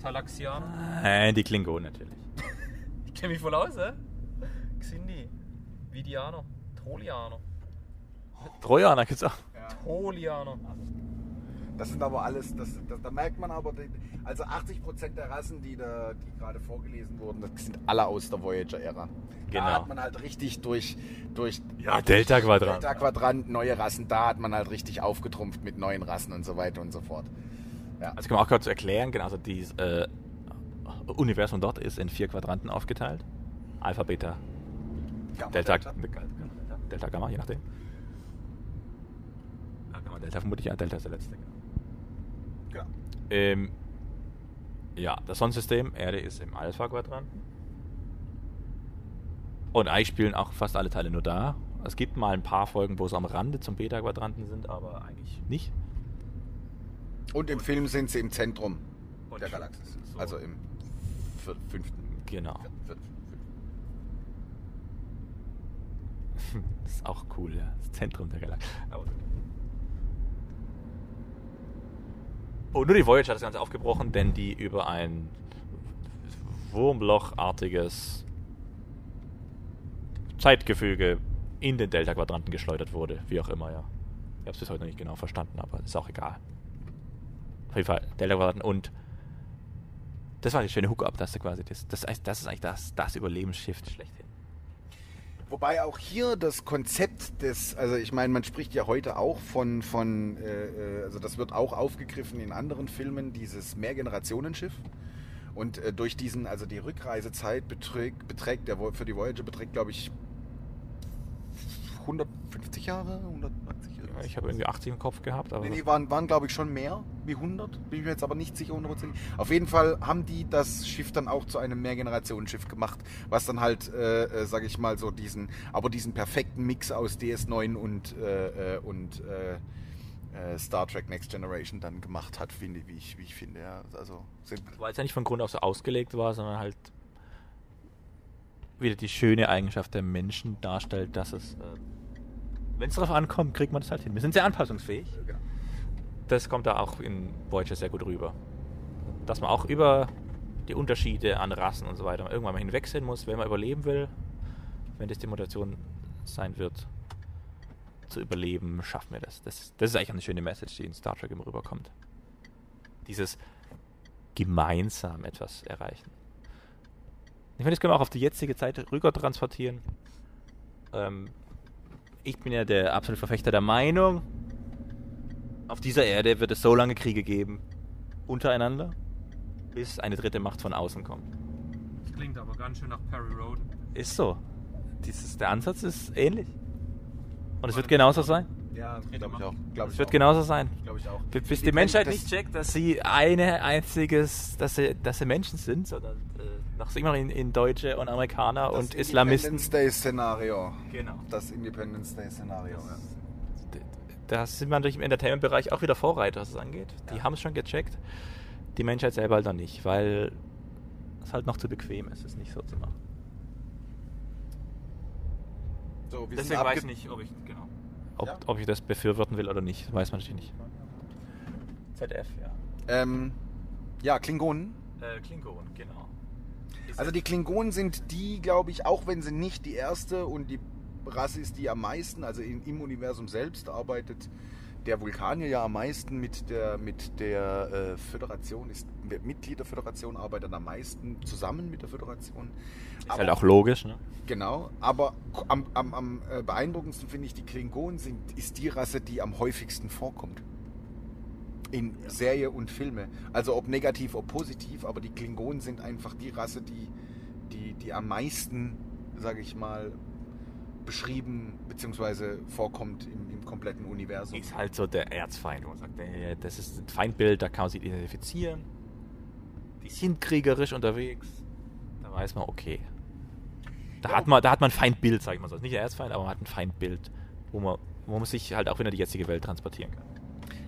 Talaxianer. Nein, die Klingonen natürlich. Ich kenne mich voll aus, hä? Xindi, Vidianer, Trolianer, Trojaner gibt's auch. Trolianer. Das sind aber alles, das, das, da merkt man aber, die- also 80% der Rassen, die, da, die gerade vorgelesen wurden, das sind alle aus der Voyager-Ära. Genau. Da hat man halt richtig durch, durch Ja, Delta-Quadrant. Delta-Quadrant, neue Rassen, da hat man halt richtig aufgetrumpft mit neuen Rassen und so weiter und so fort. Also kann man auch kurz erklären, genau, also dieses äh, Universum dort ist in vier Quadranten aufgeteilt. Alpha, Beta, Gamma, Delta, Delta, Delta Gamma, je nachdem. Ja, Delta vermutlich, ja, Delta ist der letzte. Genau. Ähm, ja, das Sonnensystem, Erde ist im Alpha-Quadranten. Und eigentlich spielen auch fast alle Teile nur da. Es gibt mal ein paar Folgen, wo sie am Rande zum Beta-Quadranten sind, aber eigentlich nicht. Und im Film sind sie im Zentrum Und der Galaxis. so. Also im fünften. Genau. Das ist auch cool, ja. Das Zentrum der Galaxie. Aber- Und Oh, nur die Voyager hat das Ganze aufgebrochen, denn die über ein Wurmlochartiges Zeitgefüge in den Delta-Quadranten geschleudert wurde. Wie auch immer, ja. Ich habe es bis heute noch nicht genau verstanden, aber ist auch egal. Auf jeden Fall, Delta-Quadranten und das war die schöne Hookup, dass du quasi das, das, das ist eigentlich das, das Überlebensschiff schlechthin. Wobei auch hier das Konzept des, also ich meine, man spricht ja heute auch von, von äh, äh, also das wird auch aufgegriffen in anderen Filmen, dieses Mehrgenerationenschiff. Und äh, durch diesen, also die Rückreisezeit beträgt, beträgt der, für die Voyager beträgt, glaube ich, 150 Jahre, 190 Jahre. Ich habe irgendwie 80 im Kopf gehabt, aber Nee, nee, waren, waren glaube ich schon mehr wie 100. Bin ich mir jetzt aber nicht sicher hundertprozentig. Auf jeden Fall haben die das Schiff dann auch zu einem Mehrgenerationenschiff gemacht, was dann halt, äh, äh, sage ich mal, so diesen, aber diesen perfekten Mix aus DS9 und, äh, äh, und äh, äh, Star Trek Next Generation dann gemacht hat, finde, wie, ich, wie ich finde. Ja. Also weil es ja nicht von Grund auf so ausgelegt war, sondern halt wieder die schöne Eigenschaft der Menschen darstellt, dass es, wenn es darauf ankommt, kriegt man das halt hin. Wir sind sehr anpassungsfähig. genau. Das kommt da auch in Voyager sehr gut rüber. Dass man auch über die Unterschiede an Rassen und so weiter irgendwann mal hinwegsehen muss, wenn man überleben will. Wenn das die Motivation sein wird, zu überleben, schaffen wir das. Das, das ist eigentlich eine schöne Message, die in Star Trek immer rüberkommt. Dieses gemeinsam etwas erreichen. Ich finde, das können wir auch auf die jetzige Zeit rüber transportieren. Ähm, ich bin ja der absolute Verfechter der Meinung, auf dieser Erde wird es so lange Kriege geben, untereinander, bis eine dritte Macht von außen kommt. Das klingt aber ganz schön nach Perry Road. Ist so. Dieses, der Ansatz ist ähnlich. Und es wird genauso sein. Ja, glaube ich auch. Glaub Es wird auch. genauso sein. Glaube ich auch. Bis, bis Die die Menschheit das- nicht checkt, dass sie eine einziges, dass sie, dass sie Menschen sind, sondern äh, noch immer in, in Deutsche und Amerikaner Das und Islamisten. Independence Day Szenario. Genau. Das Independence Day Szenario. Ja. Da sind wir natürlich im Entertainment-Bereich auch wieder Vorreiter, was es angeht. Die haben es schon gecheckt. Die Menschheit selber halt noch nicht, weil es halt noch zu bequem ist, es nicht so zu machen. So, Deswegen weiß ich nicht, ob ich, genau. ob, Ja. ob ich das befürworten will oder nicht, weiß man natürlich nicht. ZF, ja. Ähm, ja, Klingonen. Äh, Klingon, genau. Also die Klingonen sind die, glaube ich, auch wenn sie nicht die erste und die Rasse ist, die am meisten, also in, im Universum selbst arbeitet der Vulkanier ja am meisten mit der, mit der äh, Föderation, ist Mitglied der Föderation, arbeitet am meisten zusammen mit der Föderation. Ist halt auch logisch, ne? Genau, aber am, am, am äh, beeindruckendsten finde ich, die Klingonen sind, ist die Rasse, die am häufigsten vorkommt. In Serie und Filme. Also ob negativ, ob positiv, aber die Klingonen sind einfach die Rasse, die, die, die am meisten, sage ich mal, beschrieben bzw. vorkommt im, im kompletten Universum. Ist halt so der Erzfeind, wo man sagt, äh, das ist ein Feindbild, da kann man sich identifizieren. Die sind kriegerisch unterwegs. Da weiß man, okay. Da, hat, man, da hat man ein Feindbild, sag ich mal so. Nicht der Erzfeind, aber man hat ein Feindbild, wo man, wo man sich halt auch wieder die jetzige Welt transportieren kann.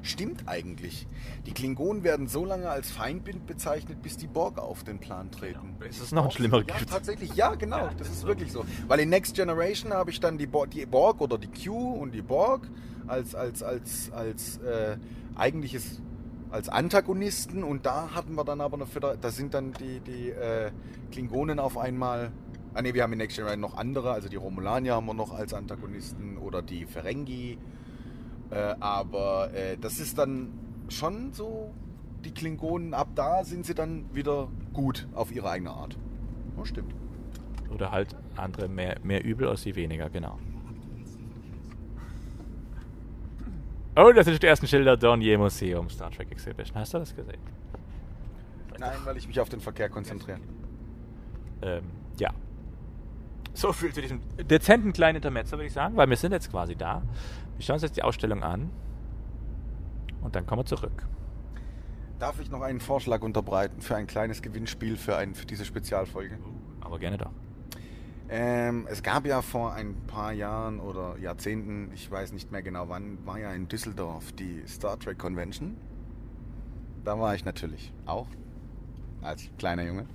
Stimmt eigentlich. Die Klingonen werden so lange als Feindbild bezeichnet, bis die Borg auf den Plan treten. Bis es noch ein schlimmerer Ja, gibt. tatsächlich, ja, genau. Ja, das ist ist so. wirklich so. Weil in Next Generation habe ich dann die, Bo die Borg oder die Q und die Borg als, als, als, als äh, eigentliches als Antagonisten und da hatten wir dann aber eine Föder da sind dann die, die äh, Klingonen auf einmal. Ah ne, wir haben in Next Generation noch andere, also die Romulanier haben wir noch als Antagonisten oder die Ferengi. Äh, aber äh, das ist dann schon so, die Klingonen, ab da sind sie dann wieder gut auf ihre eigene Art. Oh, stimmt. Oder halt andere mehr, mehr übel als sie weniger, genau. Oh, das sind die ersten Schilder Dornier Museum Star Trek Exhibition. Hast du das gesehen? Nein, weil ich mich auf den Verkehr konzentriere. Ähm, ja. So viel zu diesem dezenten kleinen Intermezzo, würde ich sagen, weil wir sind jetzt quasi da. Wir schauen uns jetzt die Ausstellung an. Und dann kommen wir zurück. Darf ich noch einen Vorschlag unterbreiten für ein kleines Gewinnspiel für, ein, für diese Spezialfolge? Aber gerne doch. Ähm, es gab ja vor ein paar Jahren oder Jahrzehnten, ich weiß nicht mehr genau wann, war ja in Düsseldorf die Star Trek Convention. Da war ich natürlich auch als kleiner Junge.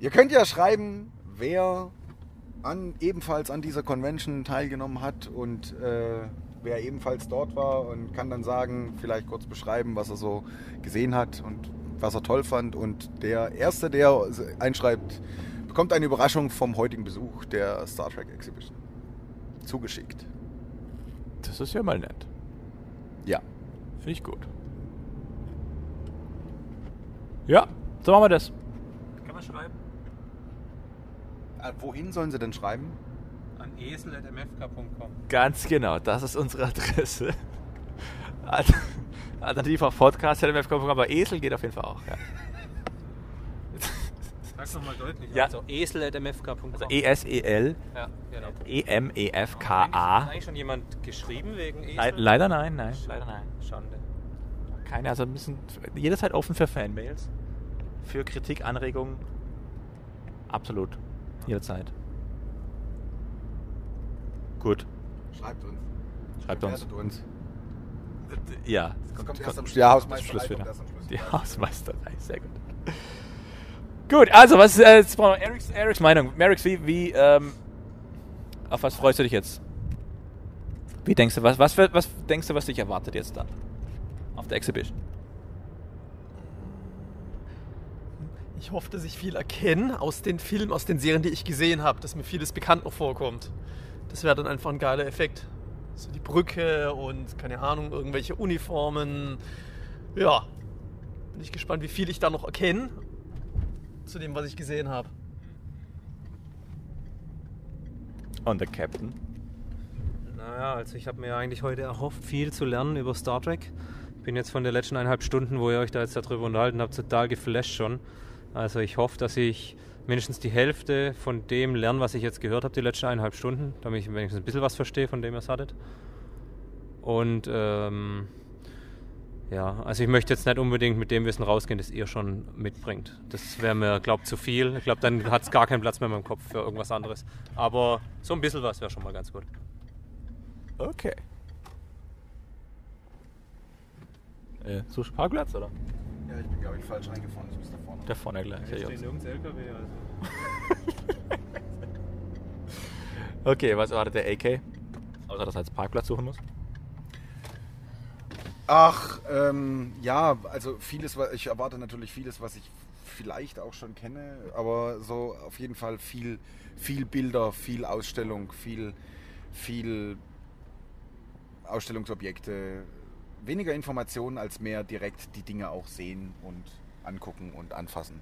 Ihr könnt ja schreiben, wer an, ebenfalls an dieser Convention teilgenommen hat und äh, wer ebenfalls dort war und kann dann sagen, vielleicht kurz beschreiben, was er so gesehen hat und was er toll fand. Und der Erste, der einschreibt, bekommt eine Überraschung vom heutigen Besuch der Star Trek Exhibition. Zugeschickt. Das ist ja mal nett. Ja. Finde ich gut. Ja, so machen wir das. Kann man schreiben? Äh, wohin sollen sie denn schreiben? An esel.mfk.com. Ganz genau, das ist unsere Adresse. Alt- Alternativ auf Podcast hätte wir aber Esel geht auf jeden Fall auch. Ja. Sag's nochmal deutlich. Ja. Also esel.mfk.com. Also E-S-E-L, ja, genau. E Hat E-M-E-F-K-A. eigentlich schon jemand geschrieben wegen Esel? Le leider nein, nein, leider nein. Schande. Keine, also ein bisschen jederzeit offen für Fanmails. Für Kritik, Anregungen. Absolut. Jederzeit. Gut. Schreibt uns. Schreibt uns. Uns. Ja. Das kommt erst am Schluss. Ja, Hausmeisterei wieder. Die Hausmeisterei, sehr gut. Gut, also was äh, jetzt brauchen wir Erics, Erics Meinung. Merix, wie, wie ähm, auf was freust du dich jetzt? Wie denkst du, was, was, was denkst du, was dich erwartet jetzt dann? Auf der Exhibition. Ich hoffe, dass ich viel erkenne aus den Filmen, aus den Serien, die ich gesehen habe, dass mir vieles bekannt noch vorkommt. Das wäre dann einfach ein geiler Effekt. So die Brücke und keine Ahnung, irgendwelche Uniformen. Ja, bin ich gespannt, wie viel ich da noch erkenne zu dem, was ich gesehen habe. Und der Captain. Naja, also ich habe mir eigentlich heute erhofft, viel zu lernen über Star Trek. Ich bin jetzt von der letzten eineinhalb Stunden, wo ihr euch da jetzt darüber unterhalten habt, total geflasht schon. Also ich hoffe, dass ich mindestens die Hälfte von dem lerne, was ich jetzt gehört habe, die letzten eineinhalb Stunden, damit ich wenigstens ein bisschen was verstehe, von dem ihr es hattet. Und ähm, ja, also ich möchte jetzt nicht unbedingt mit dem Wissen rausgehen, das ihr schon mitbringt. Das wäre mir, glaube zu viel. Ich glaube, dann hat es gar keinen Platz mehr in meinem Kopf für irgendwas anderes. Aber so ein bisschen was wäre schon mal ganz gut. Okay. Äh, so Parkplatz oder? Ja, ich bin, glaube ich, falsch reingefahren. Ich muss da vorne. Da vorne gleich. Hier Ja, steht nirgends LKW, also. Okay, was erwartet der AK? Außer dass er jetzt Parkplatz suchen muss. Ach, ähm, ja, also vieles, ich erwarte natürlich vieles, was ich vielleicht auch schon kenne, aber so auf jeden Fall viel, viel Bilder, viel Ausstellung, viel, viel Ausstellungsobjekte, weniger Informationen als mehr direkt die Dinge auch sehen und angucken und anfassen,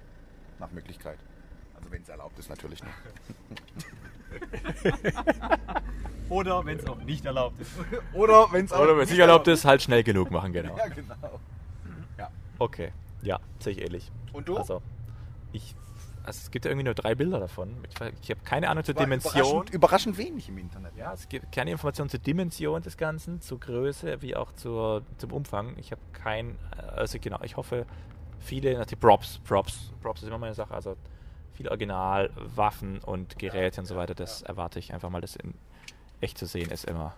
nach Möglichkeit. Also wenn es erlaubt ist natürlich noch. Oder wenn es auch nicht erlaubt ist. Oder wenn es Oder wenn es nicht erlaubt ist, halt schnell genug machen, genau. Ja, genau. Okay, ja, sehe ich ähnlich. Und du? Also, ich, also es gibt ja irgendwie nur drei Bilder davon. Ich, ich habe keine Ahnung zur Dimension. Überraschend, überraschend wenig im Internet. Ja, es gibt keine Informationen zur Dimension des Ganzen, zur Größe, wie auch zur, zum Umfang. Ich habe kein, also genau, ich hoffe, viele, natürlich Props, Props, Props ist immer meine Sache, also viele Originalwaffen und Geräte und so weiter, das erwarte ich einfach mal, das in echt zu sehen, ist immer,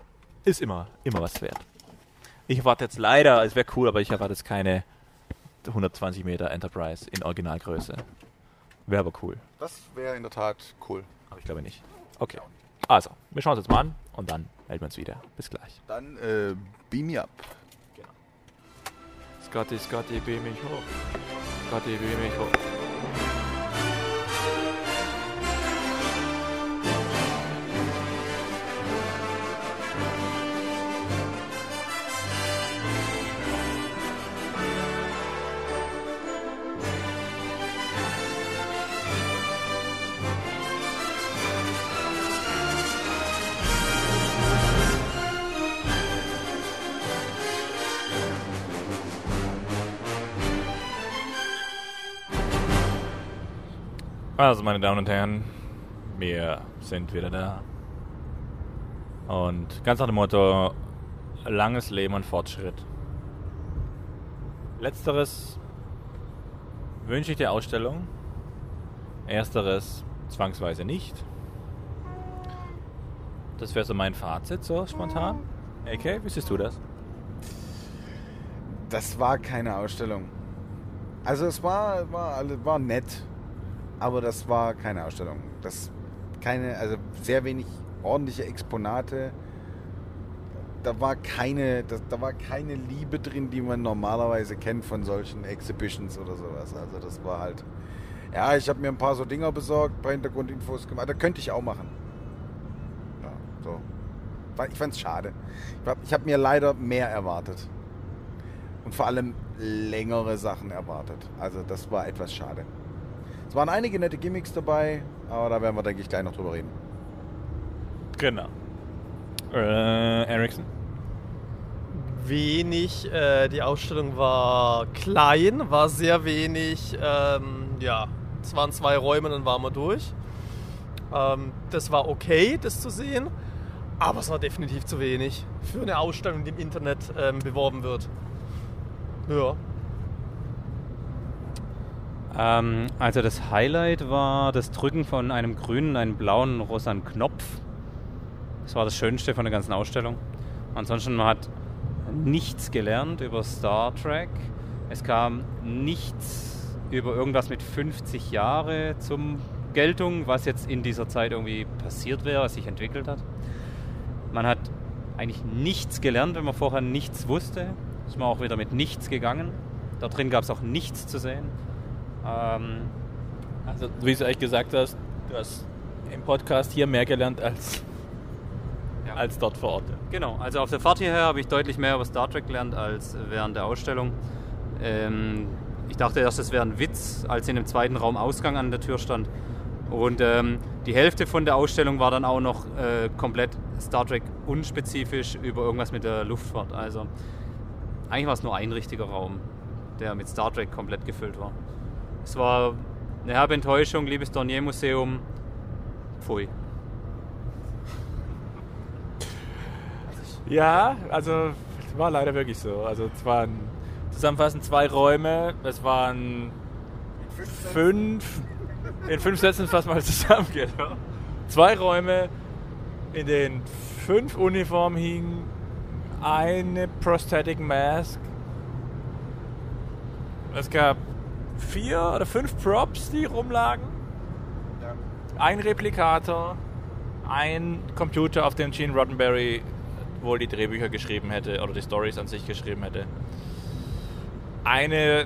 ist immer, immer was wert. Ich erwarte jetzt leider, es wäre cool, aber ich erwarte jetzt keine 120 Meter Enterprise in Originalgröße. Wäre aber cool. Das wäre in der Tat cool. Aber ich glaube nicht. Okay. Also, wir schauen uns jetzt mal an und dann melden wir uns wieder. Bis gleich. Dann äh, beam me up. Scotty, Scotty, beam mich hoch. Scotty, beam mich hoch. Also, meine Damen und Herren, wir sind wieder da. Und ganz nach dem Motto: langes Leben und Fortschritt. Letzteres wünsche ich der Ausstellung. Ersteres zwangsweise nicht. Das wäre so mein Fazit, so spontan. AK, wie siehst du das? Das war keine Ausstellung. Also es war, war, war nett, aber das war keine Ausstellung. Das keine, also sehr wenig ordentliche Exponate. Da war keine, da, da war keine Liebe drin, die man normalerweise kennt von solchen Exhibitions oder sowas. Also das war halt. Ja, ich habe mir ein paar so Dinger besorgt, ein paar Hintergrundinfos gemacht. Da könnte ich auch machen. Ja, so. Ich fand's schade. Ich habe hab mir leider mehr erwartet. Und vor allem längere Sachen erwartet. Also das war etwas schade. Es waren einige nette Gimmicks dabei, aber da werden wir, denke ich, gleich noch drüber reden. Genau. Äh, Ericsson? Wenig, äh, die Ausstellung war klein, war sehr wenig, ähm, ja, es waren zwei Räume, dann waren wir durch. Ähm, das war okay, das zu sehen, aber es war definitiv zu wenig für eine Ausstellung, die im Internet ähm, beworben wird. Ja. Ähm, also das Highlight war das Drücken von einem grünen, einem blauen, rosanen Knopf. Das war das Schönste von der ganzen Ausstellung. Ansonsten man hat nichts gelernt über Star Trek. Es kam nichts über irgendwas mit 50 Jahre zum Geltung, was jetzt in dieser Zeit irgendwie passiert wäre, was sich entwickelt hat. Man hat eigentlich nichts gelernt, wenn man vorher nichts wusste. Ist man auch wieder mit nichts gegangen. Da drin gab es auch nichts zu sehen. Ähm, Also, wie du eigentlich gesagt hast, du hast im Podcast hier mehr gelernt als, Ja. als dort vor Ort. Genau, also auf der Fahrt hierher habe ich deutlich mehr über Star Trek gelernt als während der Ausstellung. Ähm, ich dachte erst, es wäre ein Witz, als in dem zweiten Raum Ausgang an der Tür stand. Und ähm, die Hälfte von der Ausstellung war dann auch noch äh, komplett Star Trek unspezifisch über irgendwas mit der Luftfahrt. Also eigentlich war es nur ein richtiger Raum, der mit Star Trek komplett gefüllt war. Es war eine herbe Enttäuschung, liebes Dornier-Museum. Pfui. Ja, also es war leider wirklich so. Also es waren zusammenfassend zwei Räume. Es waren fünf. In fünf Sätzen wir mal zusammen. Genau. Zwei Räume, in denen fünf Uniformen hingen, eine Prosthetic Mask. Es gab vier oder fünf Props, die rumlagen. Ein Replikator, ein Computer, auf dem Gene Roddenberry wohl die Drehbücher geschrieben hätte oder die Stories an sich geschrieben hätte. Eine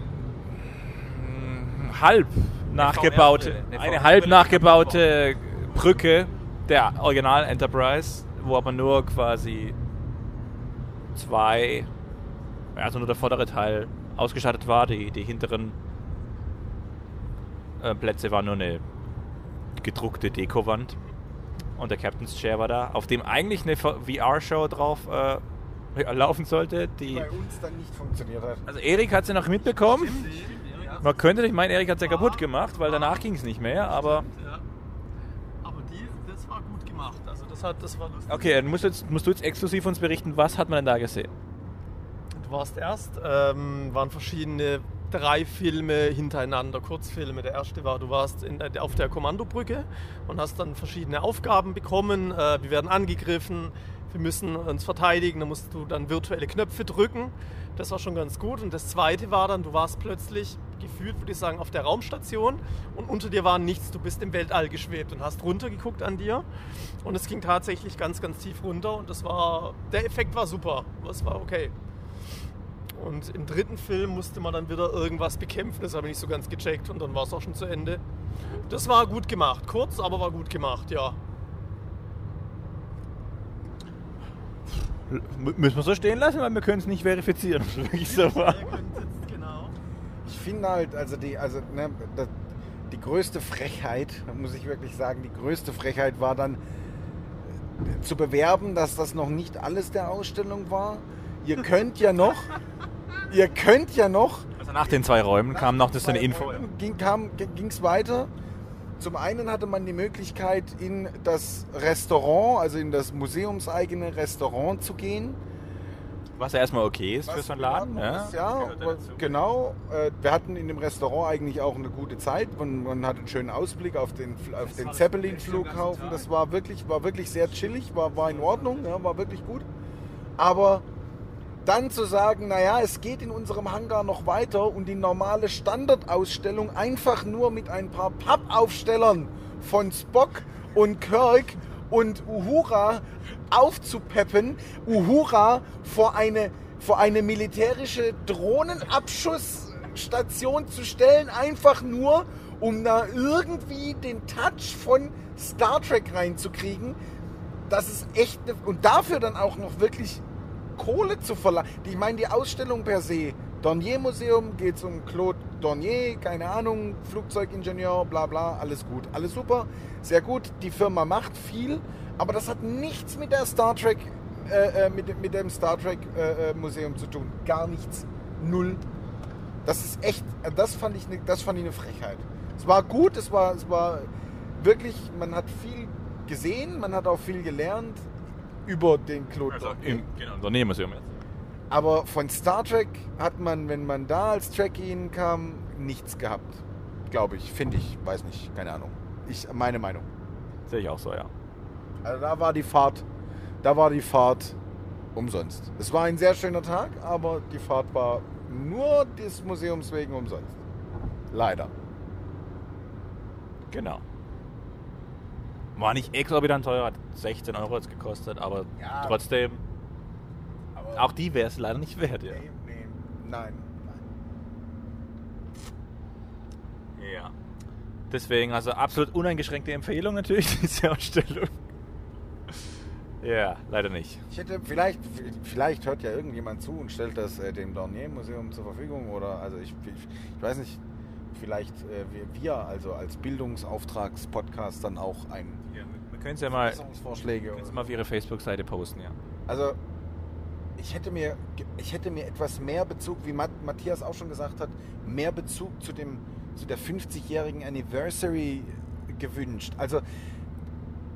mm, halb nachgebaute. Eine halb nachgebaute Brücke der Original Enterprise, wo aber nur quasi zwei, also nur der vordere Teil ausgestattet war. Die, die hinteren äh, Plätze waren nur eine gedruckte Dekowand. Und der Captain's Chair war da, auf dem eigentlich eine VR-Show drauf äh, laufen sollte. Die, uns dann nicht funktioniert hat. also Erik hat sie noch mitbekommen. Man könnte nicht meinen, Erik hat sie kaputt gemacht, weil danach ging es nicht mehr. Aber Ja. Aber die, das war gut gemacht. Also das, hat, das war lustig. okay, dann musst du, jetzt, musst du jetzt exklusiv uns berichten, was hat man denn da gesehen? Du warst erst, ähm, waren verschiedene drei Filme hintereinander, Kurzfilme. Der erste war, du warst in, der- auf der Kommandobrücke und hast dann verschiedene Aufgaben bekommen. Äh, wir werden angegriffen, wir müssen uns verteidigen, da musst du dann virtuelle Knöpfe drücken. Das war schon ganz gut. Und das zweite war dann, du warst plötzlich gefühlt, würde ich sagen, auf der Raumstation und unter dir war nichts. Du bist im Weltall geschwebt und hast runtergeguckt an dir. Und es ging tatsächlich ganz, ganz tief runter und das war, der Effekt war super. Das war okay. Und im dritten Film musste man dann wieder irgendwas bekämpfen. Das habe ich nicht so ganz gecheckt und dann war es auch schon zu Ende. Das war gut gemacht. Kurz, aber war gut gemacht, ja. M müssen wir so stehen lassen, weil wir können es nicht verifizieren, ob es wirklich so war. genau. Ich finde halt, also die, also ne, das, die größte Frechheit, muss ich wirklich sagen, die größte Frechheit war dann äh, zu bewerben, dass das noch nicht alles der Ausstellung war. Ihr könnt ja noch, ihr könnt ja noch Also nach den zwei Räumen kam noch das eine Info. Ging es weiter zum einen hatte man die Möglichkeit, in das Restaurant, also in das museumseigene Restaurant zu gehen. Was ja erstmal okay ist für Was so einen Laden. Ja, ist, ja genau. Äh, Wir hatten in dem Restaurant eigentlich auch eine gute Zeit. Man, man hatte einen schönen Ausblick auf den, auf den Zeppelin-Flughafen. Das war wirklich, war wirklich sehr chillig, war, war in Ordnung, ja, war wirklich gut. Aber dann zu sagen, naja, es geht in unserem Hangar noch weiter und die normale Standardausstellung einfach nur mit ein paar Pappaufstellern von Spock und Kirk und Uhura aufzupeppen, Uhura vor eine, vor eine militärische Drohnenabschussstation zu stellen, einfach nur, um da irgendwie den Touch von Star Trek reinzukriegen. Das ist echt, ne, und dafür dann auch noch wirklich Kohle zu verlangen. Ich meine, die Ausstellung per se, Dornier Museum, geht es um Claude Dornier, keine Ahnung, Flugzeugingenieur, bla bla, alles gut, alles super, sehr gut. Die Firma macht viel, aber das hat nichts mit der Star Trek, äh, äh, mit, dem- mit dem Star Trek äh, äh, Museum zu tun. Gar nichts. Null. Das ist echt, das fand ich, ne, das fand ich eine Frechheit. Es war gut, es war, es war wirklich, man hat viel gesehen, man hat auch viel gelernt über den Claude Also im genau, Unternehmermuseum jetzt. Aber von Star Trek hat man, wenn man da als Trekkie hinkam, nichts gehabt. Glaube ich, finde ich, weiß nicht, keine Ahnung. Ich, meine Meinung. Sehe ich auch so, ja. Also da war die Fahrt, da war die Fahrt umsonst. Es war ein sehr schöner Tag, aber die Fahrt war nur des Museums wegen umsonst. Leider. Genau. War nicht exorbitant teuer, hat 16 Euro jetzt gekostet, aber Ja. trotzdem, Aber auch die wäre es leider nicht wert, ja. nee, nee, nein, nein. Ja. Deswegen, also absolut uneingeschränkte Empfehlung natürlich, diese Ausstellung. Ja, leider nicht. Ich hätte vielleicht, vielleicht hört ja irgendjemand zu und stellt das äh, dem Dornier Museum zur Verfügung oder also ich, ich, ich weiß nicht, vielleicht äh, wir, wir also als Bildungsauftragspodcast dann auch ein Wir können es ja mal, mal auf ihre Facebook-Seite posten, ja. Also ich hätte mir, ich hätte mir etwas mehr Bezug, wie Matt, Matthias auch schon gesagt hat, mehr Bezug zu dem zu der 50-jährigen Anniversary gewünscht. Also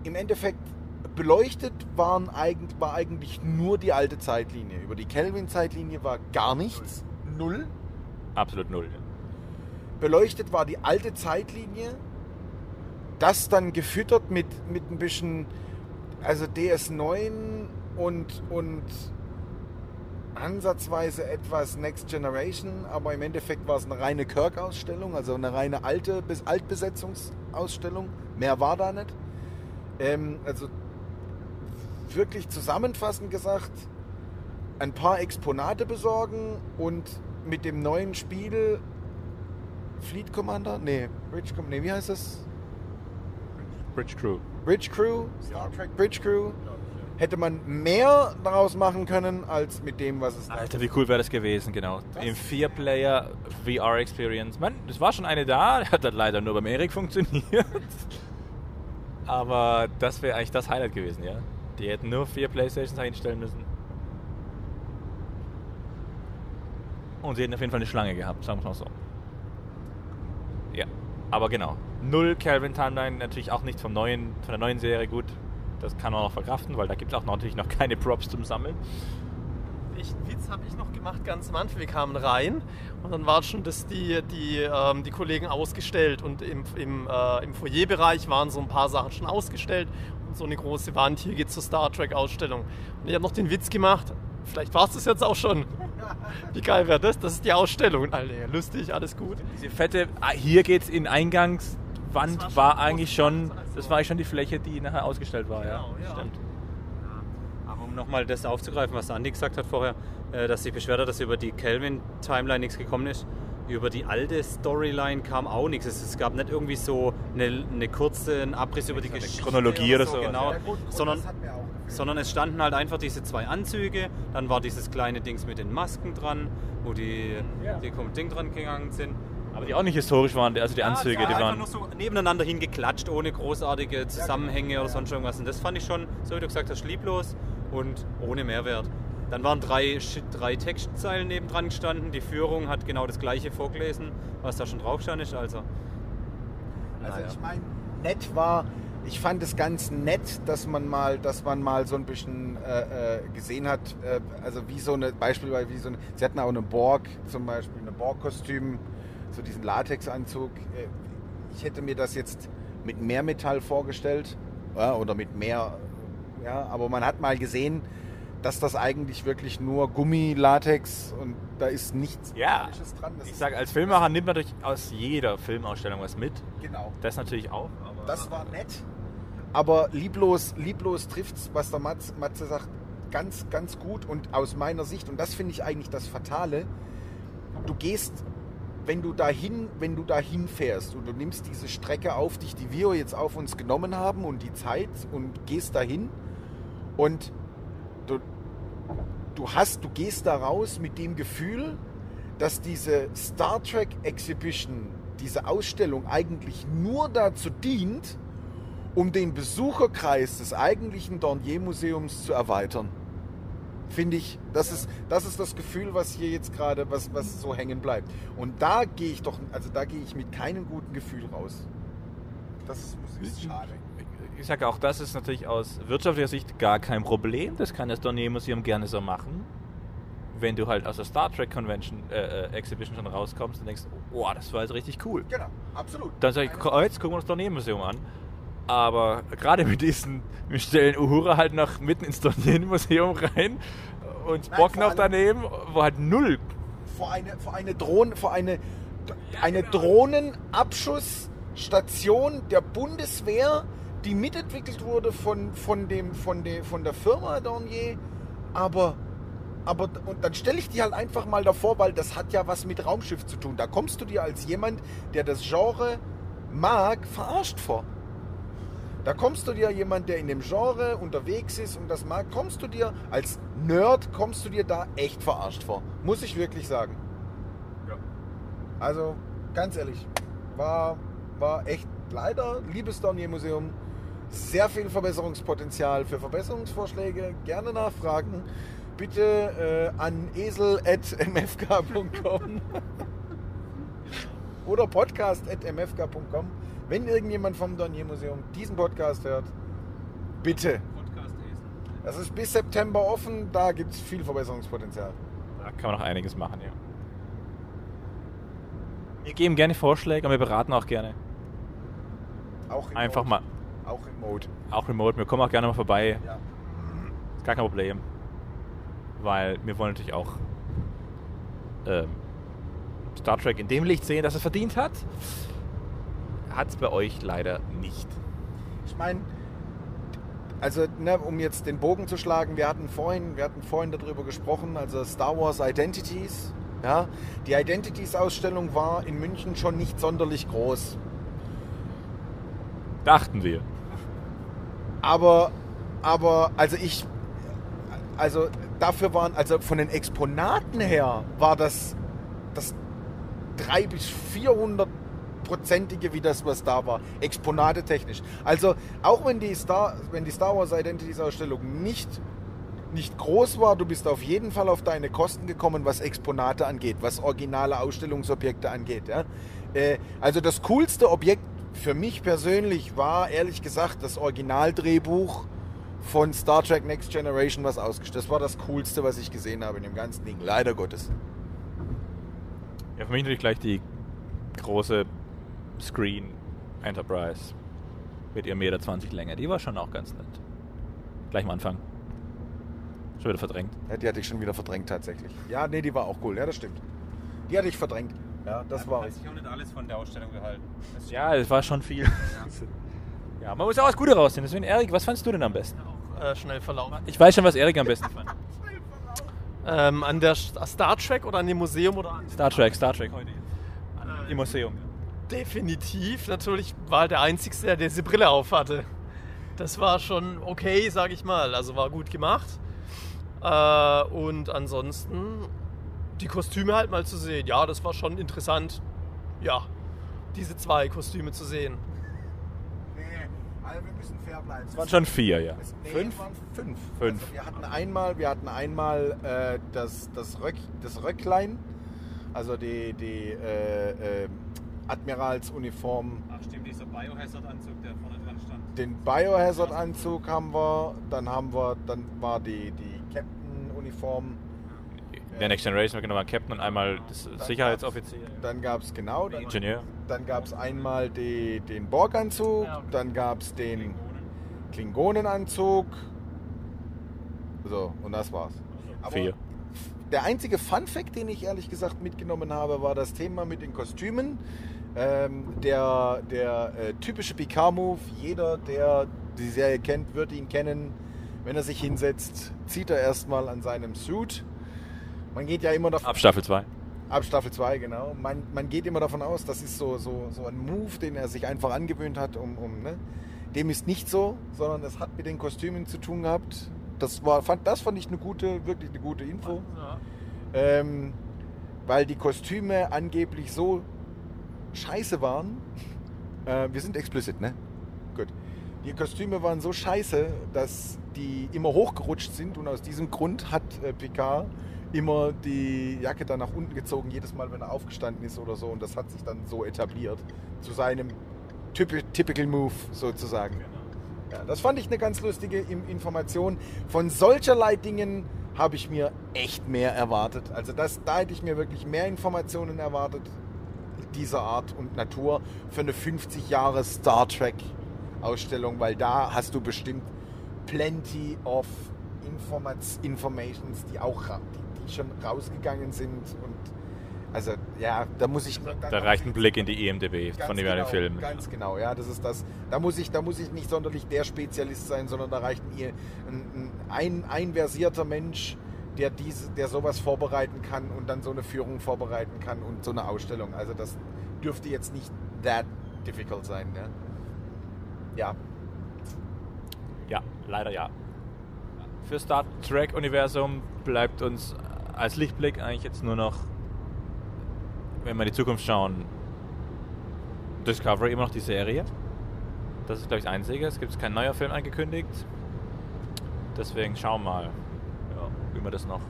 im Endeffekt beleuchtet waren eigentlich, war eigentlich nur die alte Zeitlinie. Über die Kelvin-Zeitlinie war gar nichts. Null. Absolut null. Ja. Beleuchtet war die alte Zeitlinie. Das dann gefüttert mit, mit ein bisschen, also DS9 und, und ansatzweise etwas Next Generation, aber im Endeffekt war es eine reine Kirk-Ausstellung, also eine reine alte Bis Altbesetzungsausstellung. Mehr war da nicht. Ähm, also wirklich zusammenfassend gesagt, ein paar Exponate besorgen und mit dem neuen Spiel Fleet Commander? Nee, Bridge Com nee, wie heißt das? Bridge Crew. Bridge Crew? Star Trek Bridge Crew? Hätte man mehr daraus machen können, als mit dem, was es Alter, wie cool wäre das gewesen, genau. Im Vier-Player VR-Experience. Man, es war schon eine da, hat dann leider nur beim Erik funktioniert. Aber das wäre eigentlich das Highlight gewesen, ja. Die hätten nur vier Playstations einstellen müssen. Und sie hätten auf jeden Fall eine Schlange gehabt, sagen wir mal so. Aber genau. Null Calvin Timeline, natürlich auch nicht vom neuen, von der neuen Serie gut. Das kann man noch verkraften, weil da gibt es auch natürlich noch keine Props zum Sammeln. Echt Witz habe ich noch gemacht ganz am Anfang. Wir kamen rein und dann war schon das die, die, ähm, die Kollegen ausgestellt und im, im, äh, im Foyerbereich waren so ein paar Sachen schon ausgestellt und so eine große Wand. Hier geht zur Star Trek Ausstellung. Und ich habe noch den Witz gemacht. Vielleicht war es das jetzt auch schon. Wie geil wäre das? Das ist die Ausstellung. Alter, lustig, alles gut. Diese fette, ah, hier geht's in Eingangswand, Das war war, eigentlich schon, also- das war eigentlich schon die Fläche, die nachher ausgestellt war, ja. Genau, ja. Stimmt. Aber um nochmal das aufzugreifen, was Andi gesagt hat vorher, äh, dass sich beschwert hat, dass über die Kelvin-Timeline nichts gekommen ist. Über die alte Storyline kam auch nichts. Es, es gab nicht irgendwie so eine, eine kurze einen Abriss über die Geschichte. Chronologie oder sowas, Genau, ja. sondern, das hat mir auch gefallen. sondern es standen halt einfach diese zwei Anzüge, dann war dieses kleine Dings mit den Masken dran, wo die, Ja. die Ding dran gegangen sind. Aber die auch nicht historisch waren, also die Anzüge, ja, die einfach waren. nur so nebeneinander hingeklatscht, ohne großartige Zusammenhänge oder sonst irgendwas. Und das fand ich schon, so wie du gesagt hast, lieblos und ohne Mehrwert. Dann waren drei, drei Textzeilen nebendran gestanden. Die Führung hat genau das gleiche vorgelesen, was da schon drauf stand ist. Also, Also Naja. ich meine, nett war, ich fand es ganz nett, dass man mal, dass man mal so ein bisschen äh, äh, gesehen hat, äh, also wie so eine, beispielsweise wie so eine, sie hatten auch eine Borg, zum Beispiel eine Borg-Kostüm, so diesen Latexanzug. Äh, ich hätte mir das jetzt mit mehr Metall vorgestellt ja, oder mit mehr, ja, aber man hat mal gesehen, dass das eigentlich wirklich nur Gummi, Latex und da ist nichts Ja. Metallisches dran. Das Ich sage, als Filmemacher nimmt man natürlich aus jeder Filmausstellung was mit. genau. Das natürlich auch. Aber Das war nett. Aber lieblos, lieblos trifft was der Matze, Matze sagt, ganz, ganz gut. Und aus meiner Sicht, und das finde ich eigentlich das Fatale, du gehst, wenn du dahin, wenn du dahin fährst und du nimmst diese Strecke auf dich, die wir jetzt auf uns genommen haben und die Zeit und gehst dahin und du, du hast, du gehst da raus mit dem Gefühl, dass diese Star Trek Exhibition, diese Ausstellung eigentlich nur dazu dient, um den Besucherkreis des eigentlichen Dornier-Museums zu erweitern. Finde ich, das ist, das ist das Gefühl, was hier jetzt gerade, was, was so hängen bleibt. Und da gehe ich doch, also da gehe ich mit keinem guten Gefühl raus. Das ist, ist schade. Ich sage auch, das ist natürlich aus wirtschaftlicher Sicht gar kein Problem. Das kann das Dornier-Museum gerne so machen. Wenn du halt aus der Star Trek Convention äh, äh, Exhibition schon rauskommst und denkst, oh, das war jetzt richtig cool. Genau, absolut. Dann sage ich, ko- jetzt gucken wir uns das Dornier-Museum an. Aber gerade mit diesen, wir stellen Uhura halt noch mitten ins Dornier-Museum rein und Nein, Bock vor noch daneben, wo halt null. vor eine, vor eine Drohnen, vor eine, eine. Drohnenabschussstation der Bundeswehr, die mitentwickelt wurde von, von, dem, von, der, von der Firma Dornier. Aber, aber und dann stelle ich die halt einfach mal davor, weil das hat ja was mit Raumschiff zu tun. Da kommst du dir als jemand, der das Genre mag, verarscht vor. Da kommst du dir, jemand, der in dem Genre unterwegs ist und das mag, kommst du dir, als Nerd, kommst du dir da echt verarscht vor. Muss ich wirklich sagen. Also, ganz ehrlich, war, war echt leider, liebes Dornier-Museum, sehr viel Verbesserungspotenzial für Verbesserungsvorschläge. Gerne nachfragen. Bitte äh, an esel.mfk.com oder podcast.mfk.com. Wenn irgendjemand vom Dornier-Museum diesen Podcast hört, bitte. Podcast Esel. Das ist bis September offen, da gibt es viel Verbesserungspotenzial. Da kann man noch einiges machen, ja. Wir geben gerne Vorschläge und wir beraten auch gerne. Auch. Einfach mal, Auch remote. auch remote. Wir kommen auch gerne mal vorbei. Ja. Gar kein Problem. Weil wir wollen natürlich auch ähm, Star Trek in dem Licht sehen, das es verdient hat. Hat es bei euch leider nicht. Ich meine, also ne, um jetzt den Bogen zu schlagen, wir hatten vorhin, wir hatten vorhin darüber gesprochen, also Star Wars Identities. Ja, die Identities-Ausstellung war in München schon nicht sonderlich groß. Dachten wir. Aber, aber, also ich, also dafür waren, also von den Exponaten her war das das 300 bis 400 prozentige wie das, was da war. Exponate technisch. Also auch wenn die Star, wenn die Star Wars Identities Ausstellung nicht nicht groß war, du bist auf jeden Fall auf deine Kosten gekommen, was Exponate angeht, was originale Ausstellungsobjekte angeht. Ja? Äh, also das coolste Objekt für mich persönlich war ehrlich gesagt das Originaldrehbuch von Star Trek Next Generation, was ausgestellt. Das war das coolste, was ich gesehen habe in dem ganzen Ding. Leider Gottes. Ja, für mich natürlich gleich die große Screen Enterprise mit ihrem Meter 20 Länge. Die war schon auch ganz nett. Gleich am Anfang. Schon wieder verdrängt. Ja, die hatte ich schon wieder verdrängt tatsächlich. Ja, nee, die war auch cool. Ja, das stimmt. Die hatte ich verdrängt. Ja, das war. Weiß ich auch nicht alles von der Ausstellung gehalten. Das Ja, das war schon viel. Ja, man muss auch was Gute rausziehen. Deswegen, Erik, was fandst du denn am besten? Auch äh, schnell verlaufen. Ich weiß schon, was Erik am besten fand. Ähm, an der St- Star Trek oder an dem Museum oder an Star Trek, Star Trek heute. Im Museum. Definitiv. Natürlich war der Einzige, der diese Brille auf hatte. Das war schon okay, sag ich mal. Also war gut gemacht. Äh, und ansonsten die Kostüme halt mal zu sehen. Ja, das war schon interessant. Ja, diese zwei Kostüme zu sehen. Nee, also wir müssen fair bleiben. Es waren schon vier, ja. Es- nee, Fünf? es waren fünf. Fünf. Also wir hatten einmal, wir hatten einmal äh, das, das, Röck, das Röcklein, also die, die äh, äh, Admiralsuniform. Ach stimmt, dieser Biohazard-Anzug, der vorne dran stand. Den Biohazard-Anzug haben wir, dann haben wir, dann war die, die Captain-Uniform. Der Next Generation war genau ein Captain und einmal das Sicherheitsoffizier. Dann gab es genau, dann, Ingenieur. dann gab es einmal die, den Borg-Anzug, Ja, okay. dann gab es den Klingonenanzug. So, und das war's. Aber Vier. Der einzige Fun-Fact, den ich ehrlich gesagt mitgenommen habe, war das Thema mit den Kostümen. Ähm, der der äh, typische Picard-Move, jeder, der die Serie kennt, wird ihn kennen. Wenn er sich hinsetzt, zieht er erstmal an seinem Suit. Man geht ja immer davon Ab Staffel 2. Ab Staffel 2, genau. Man, man geht immer davon aus, das ist so, so, so ein Move, den er sich einfach angewöhnt hat. Um, um, ne? Dem ist nicht so, sondern es hat mit den Kostümen zu tun gehabt. Das, war, fand, das fand ich eine gute, wirklich eine gute Info. Ja. Ähm, weil die Kostüme angeblich so scheiße waren. Äh, wir sind explicit, ne? Gut. Die Kostüme waren so scheiße, dass die immer hochgerutscht sind und aus diesem Grund hat äh, Picard immer die Jacke dann nach unten gezogen, jedes Mal, wenn er aufgestanden ist oder so. Und das hat sich dann so etabliert zu seinem typi- typical Move sozusagen. Ja, das fand ich eine ganz lustige Information. Von solcherlei Dingen habe ich mir echt mehr erwartet. Also das, da hätte ich mir wirklich mehr Informationen erwartet dieser Art und Natur für eine 50 Jahre Star Trek Ausstellung, weil da hast du bestimmt plenty of Informats, Informations, die auch die, die schon rausgegangen sind und also ja, da muss ich Da reicht ein Blick in die Ganz von den genau, Filmen. Ganz genau, ja, das ist das. Da muss ich, da muss ich nicht sonderlich der Spezialist sein, sondern da reicht mir ein, ein, ein versierter Mensch, der diese, der sowas vorbereiten kann und dann so eine Führung vorbereiten kann und so eine Ausstellung. Also das dürfte jetzt nicht that difficult sein. Ne? Ja, Ja, leider ja. Für Star Trek Universum bleibt uns als Lichtblick eigentlich jetzt nur noch, wenn wir in die Zukunft schauen, Discovery immer noch die Serie. Das ist, glaube ich, das Einzige. Es gibt kein neuer Film angekündigt. Deswegen schauen wir mal, ja, wie man das noch.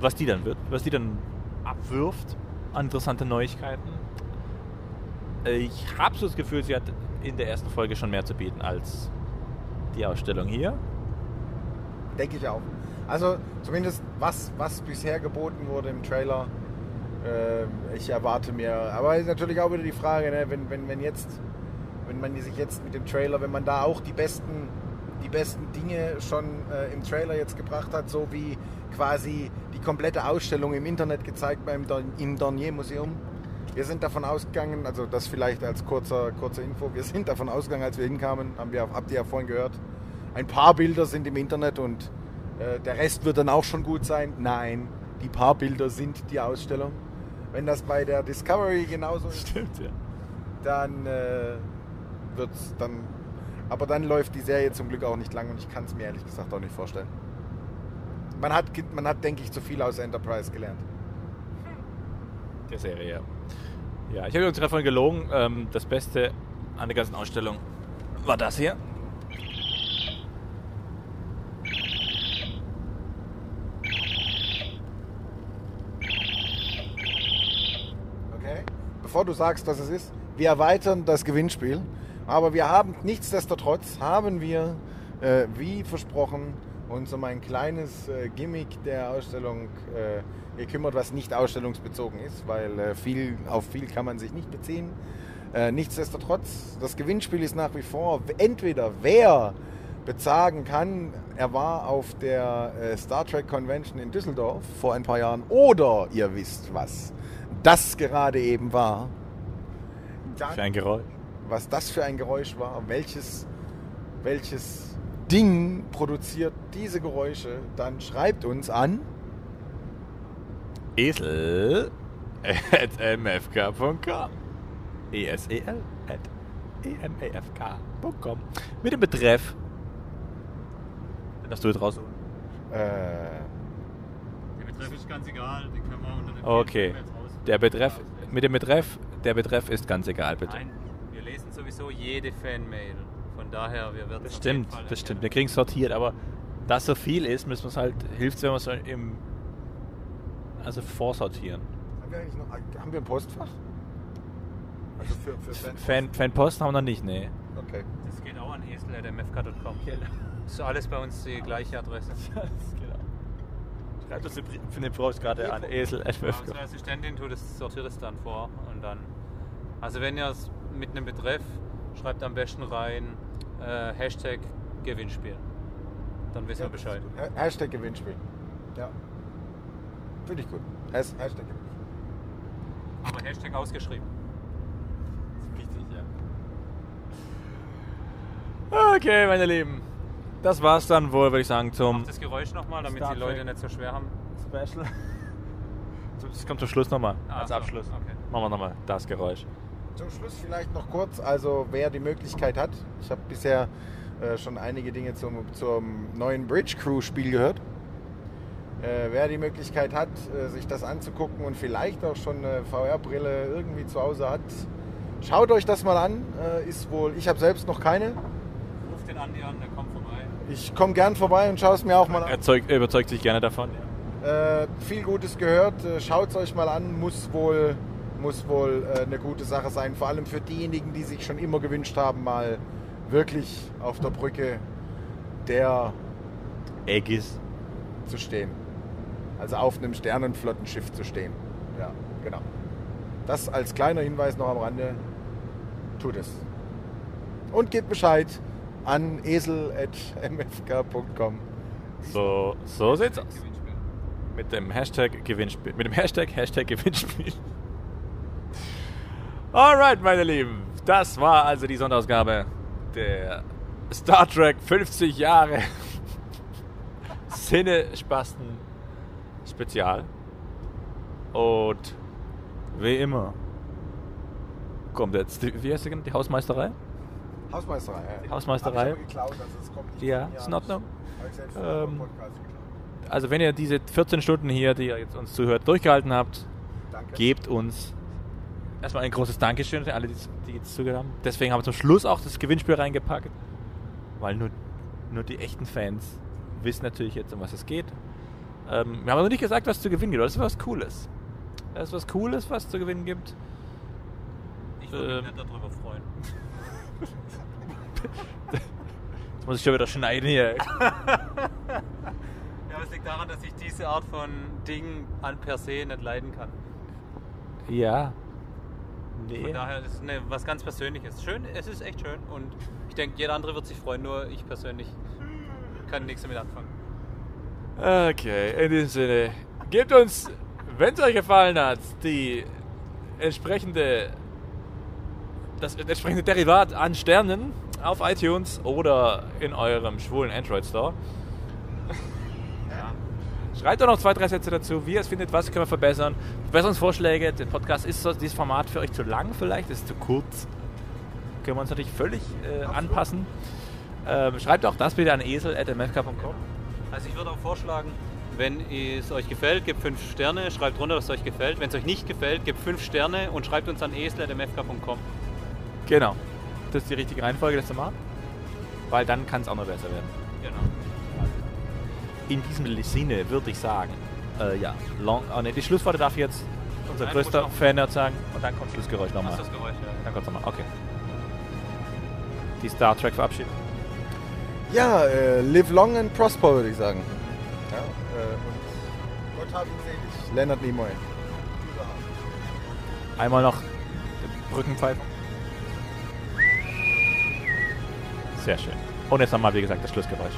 Was die dann wird, was die dann abwirft an interessante Neuigkeiten. Ich habe so das Gefühl, sie hat in der ersten Folge schon mehr zu bieten als die Ausstellung hier. denke ich auch. Also zumindest was, was bisher geboten wurde im Trailer. Äh, ich erwarte mir, aber ist natürlich auch wieder die Frage, ne, wenn, wenn, wenn jetzt, wenn man sich jetzt mit dem Trailer, wenn man da auch die besten, die besten Dinge schon äh, im Trailer jetzt gebracht hat, so wie quasi die komplette Ausstellung im Internet gezeigt beim im Dornier Museum. Wir sind davon ausgegangen, also das vielleicht als kurzer, kurze Info, wir sind davon ausgegangen, als wir hinkamen, haben wir, habt ihr ja vorhin gehört, ein paar Bilder sind im Internet und äh, der Rest wird dann auch schon gut sein. Nein, die paar Bilder sind die Ausstellung. Wenn das bei der Discovery genauso ist, Stimmt, ja. dann äh, wird's dann. Aber dann läuft die Serie zum Glück auch nicht lang und ich kann es mir ehrlich gesagt auch nicht vorstellen. Man hat, man hat, denke ich, zu viel aus Enterprise gelernt. Der Serie, ja. Ja, ich habe uns gerade vorhin gelogen. Ähm, das Beste an der ganzen Ausstellung war das hier. Okay? Bevor du sagst, was es ist, wir erweitern das Gewinnspiel. Aber wir haben, nichtsdestotrotz, haben wir, äh, wie versprochen, uns um ein kleines äh, Gimmick der Ausstellung äh, gekümmert, was nicht ausstellungsbezogen ist, weil äh, viel, auf viel kann man sich nicht beziehen. Äh, nichtsdestotrotz, das Gewinnspiel ist nach wie vor, entweder wer bezagen kann, er war auf der äh, Star Trek Convention in Düsseldorf vor ein paar Jahren, oder ihr wisst was, das gerade eben war. Dann, Für ein Geräusch. was das für ein Geräusch war, welches, welches Ding produziert diese Geräusche, dann schreibt uns an. Esel at mfk.com. E-S-E-L at E emafk.com. Mit dem Betreff. Den hast du jetzt raus. Äh, Der Betreff ist ganz egal, den können wir unter dem Okay. Raus. Der Betreff, mit dem Betreff, der Betreff ist ganz egal, bitte. Nein, wir lesen sowieso jede Fanmail. Von daher, wir werden Das es auf stimmt, jeden Fall das stimmt. Wir kriegen es sortiert, aber da so viel ist, müssen wir es halt, hilft es, wenn wir es im, also vorsortieren. Haben wir eigentlich noch, haben wir ein Postfach? Also für, für Fans? Fan, Fanpost haben wir noch nicht, nee. Okay. Das geht auch an esel.mfk.com. Das ist alles bei uns die gleiche Adresse. Schreibt das für Browse gerade an Esel Unsere Assistentin tut es, sortiert es dann vor und dann. Also wenn ihr es mit einem Betreff schreibt am besten rein äh, Hashtag Gewinnspiel. Dann wissen wir Bescheid. Ha- Hashtag Gewinnspiel. Ja. Finde ich gut. Has Hashtag Gewinnspiel. Aber Hashtag ausgeschrieben. Richtig, ja. Okay, meine Lieben. Das war's dann wohl, würde ich sagen, zum Das Geräusch nochmal, damit Star die Leute Trek. nicht so schwer haben. Special. Das kommt zum Schluss nochmal. Ah, als Abschluss. okay. Machen wir nochmal das Geräusch. Zum Schluss vielleicht noch kurz, also wer die Möglichkeit hat, ich habe bisher äh, schon einige Dinge zum, zum neuen Bridge Crew Spiel gehört. Äh, wer die Möglichkeit hat, äh, sich das anzugucken und vielleicht auch schon eine VR-Brille irgendwie zu Hause hat, schaut euch das mal an. Äh, ist wohl, ich habe selbst noch keine. Ruft den Andi an, der kommt. Ich komme gern vorbei und schaue es mir auch mal an. Erzeugt, überzeugt sich gerne davon. Äh, viel Gutes gehört. Äh, Schaut es euch mal an. Muss wohl, muss wohl äh, eine gute Sache sein. Vor allem für diejenigen, die sich schon immer gewünscht haben, mal wirklich auf der Brücke der Aegis. zu stehen. Also auf einem Sternenflottenschiff zu stehen. Ja, genau. Das als kleiner Hinweis noch am Rande. Tut es. Und gebt Bescheid an esel.mfk.com. So, so sieht's aus. Mit dem Hashtag Gewinnspiel. Mit dem Hashtag Hashtag Gewinnspiel. Alright, meine Lieben. Das war also die Sonderausgabe der Star Trek 50 Jahre Sinne-Spasten Spezial. Und wie immer kommt jetzt, die, wie heißt die, die Hausmeisterei? Hausmeisterei. Ja. Hausmeisterei. Geklaut, also es kommt nicht Ja, ist in Ordnung. Ähm. Also wenn ihr diese 14 Stunden hier, die ihr jetzt uns zuhört, durchgehalten habt, Danke. gebt uns erstmal ein großes Dankeschön für alle, die, die jetzt zugehört haben. Deswegen haben wir zum Schluss auch das Gewinnspiel reingepackt, weil nur, nur die echten Fans wissen natürlich jetzt, um was es geht. Ähm, wir haben aber nicht gesagt, was zu gewinnen gibt, aber das ist was Cooles. Das ist was Cooles, was zu gewinnen gibt. Ich würde Ähm. mich nicht darüber freuen. Jetzt muss ich schon wieder schneiden hier. Ja, aber es liegt daran, dass ich diese Art von Ding an per se nicht leiden kann. Ja. Von Nee. daher ist es eine, was ganz Persönliches. Schön, es ist echt schön und ich denke, jeder andere wird sich freuen, nur ich persönlich kann nichts damit anfangen. Okay, in diesem Sinne, gebt uns, wenn es euch gefallen hat, die entsprechende, das entsprechende Derivat an Sternen auf iTunes oder in eurem schwulen Android Store. Schreibt doch noch zwei, drei Sätze dazu, wie ihr es findet, was können wir verbessern. Verbesserungsvorschläge, der Podcast ist so, dieses Format für euch zu lang vielleicht, ist zu kurz. Können wir uns natürlich völlig äh, anpassen. Ähm, schreibt auch das bitte an esel.mfk.com. Also ich würde auch vorschlagen, wenn es euch gefällt, gebt 5 Sterne, schreibt drunter, dass es euch gefällt. Wenn es euch nicht gefällt, gebt 5 Sterne und schreibt uns an esel.mfk.com. Genau. Das ist die richtige Reihenfolge, das zu machen. Weil dann kann es auch noch besser werden. Genau. In diesem Sinne würde ich sagen, äh, ja, long, oh, nee, die Schlussworte darf jetzt unser Nein, größter. Fan sagen. Und dann kommt Schlussgeräusch nochmal. Das Geräusch? Ja. Dann kommt nochmal, okay. Die Star Trek verabschieden. Ja, äh, live long and prosper, würde ich sagen. Ja, äh, und Gott hab ihn selig. Leonard Nimoy. Einmal noch den Brückenpfeifen. Sehr schön. Und jetzt nochmal, wie gesagt, das Schlussgeräusch.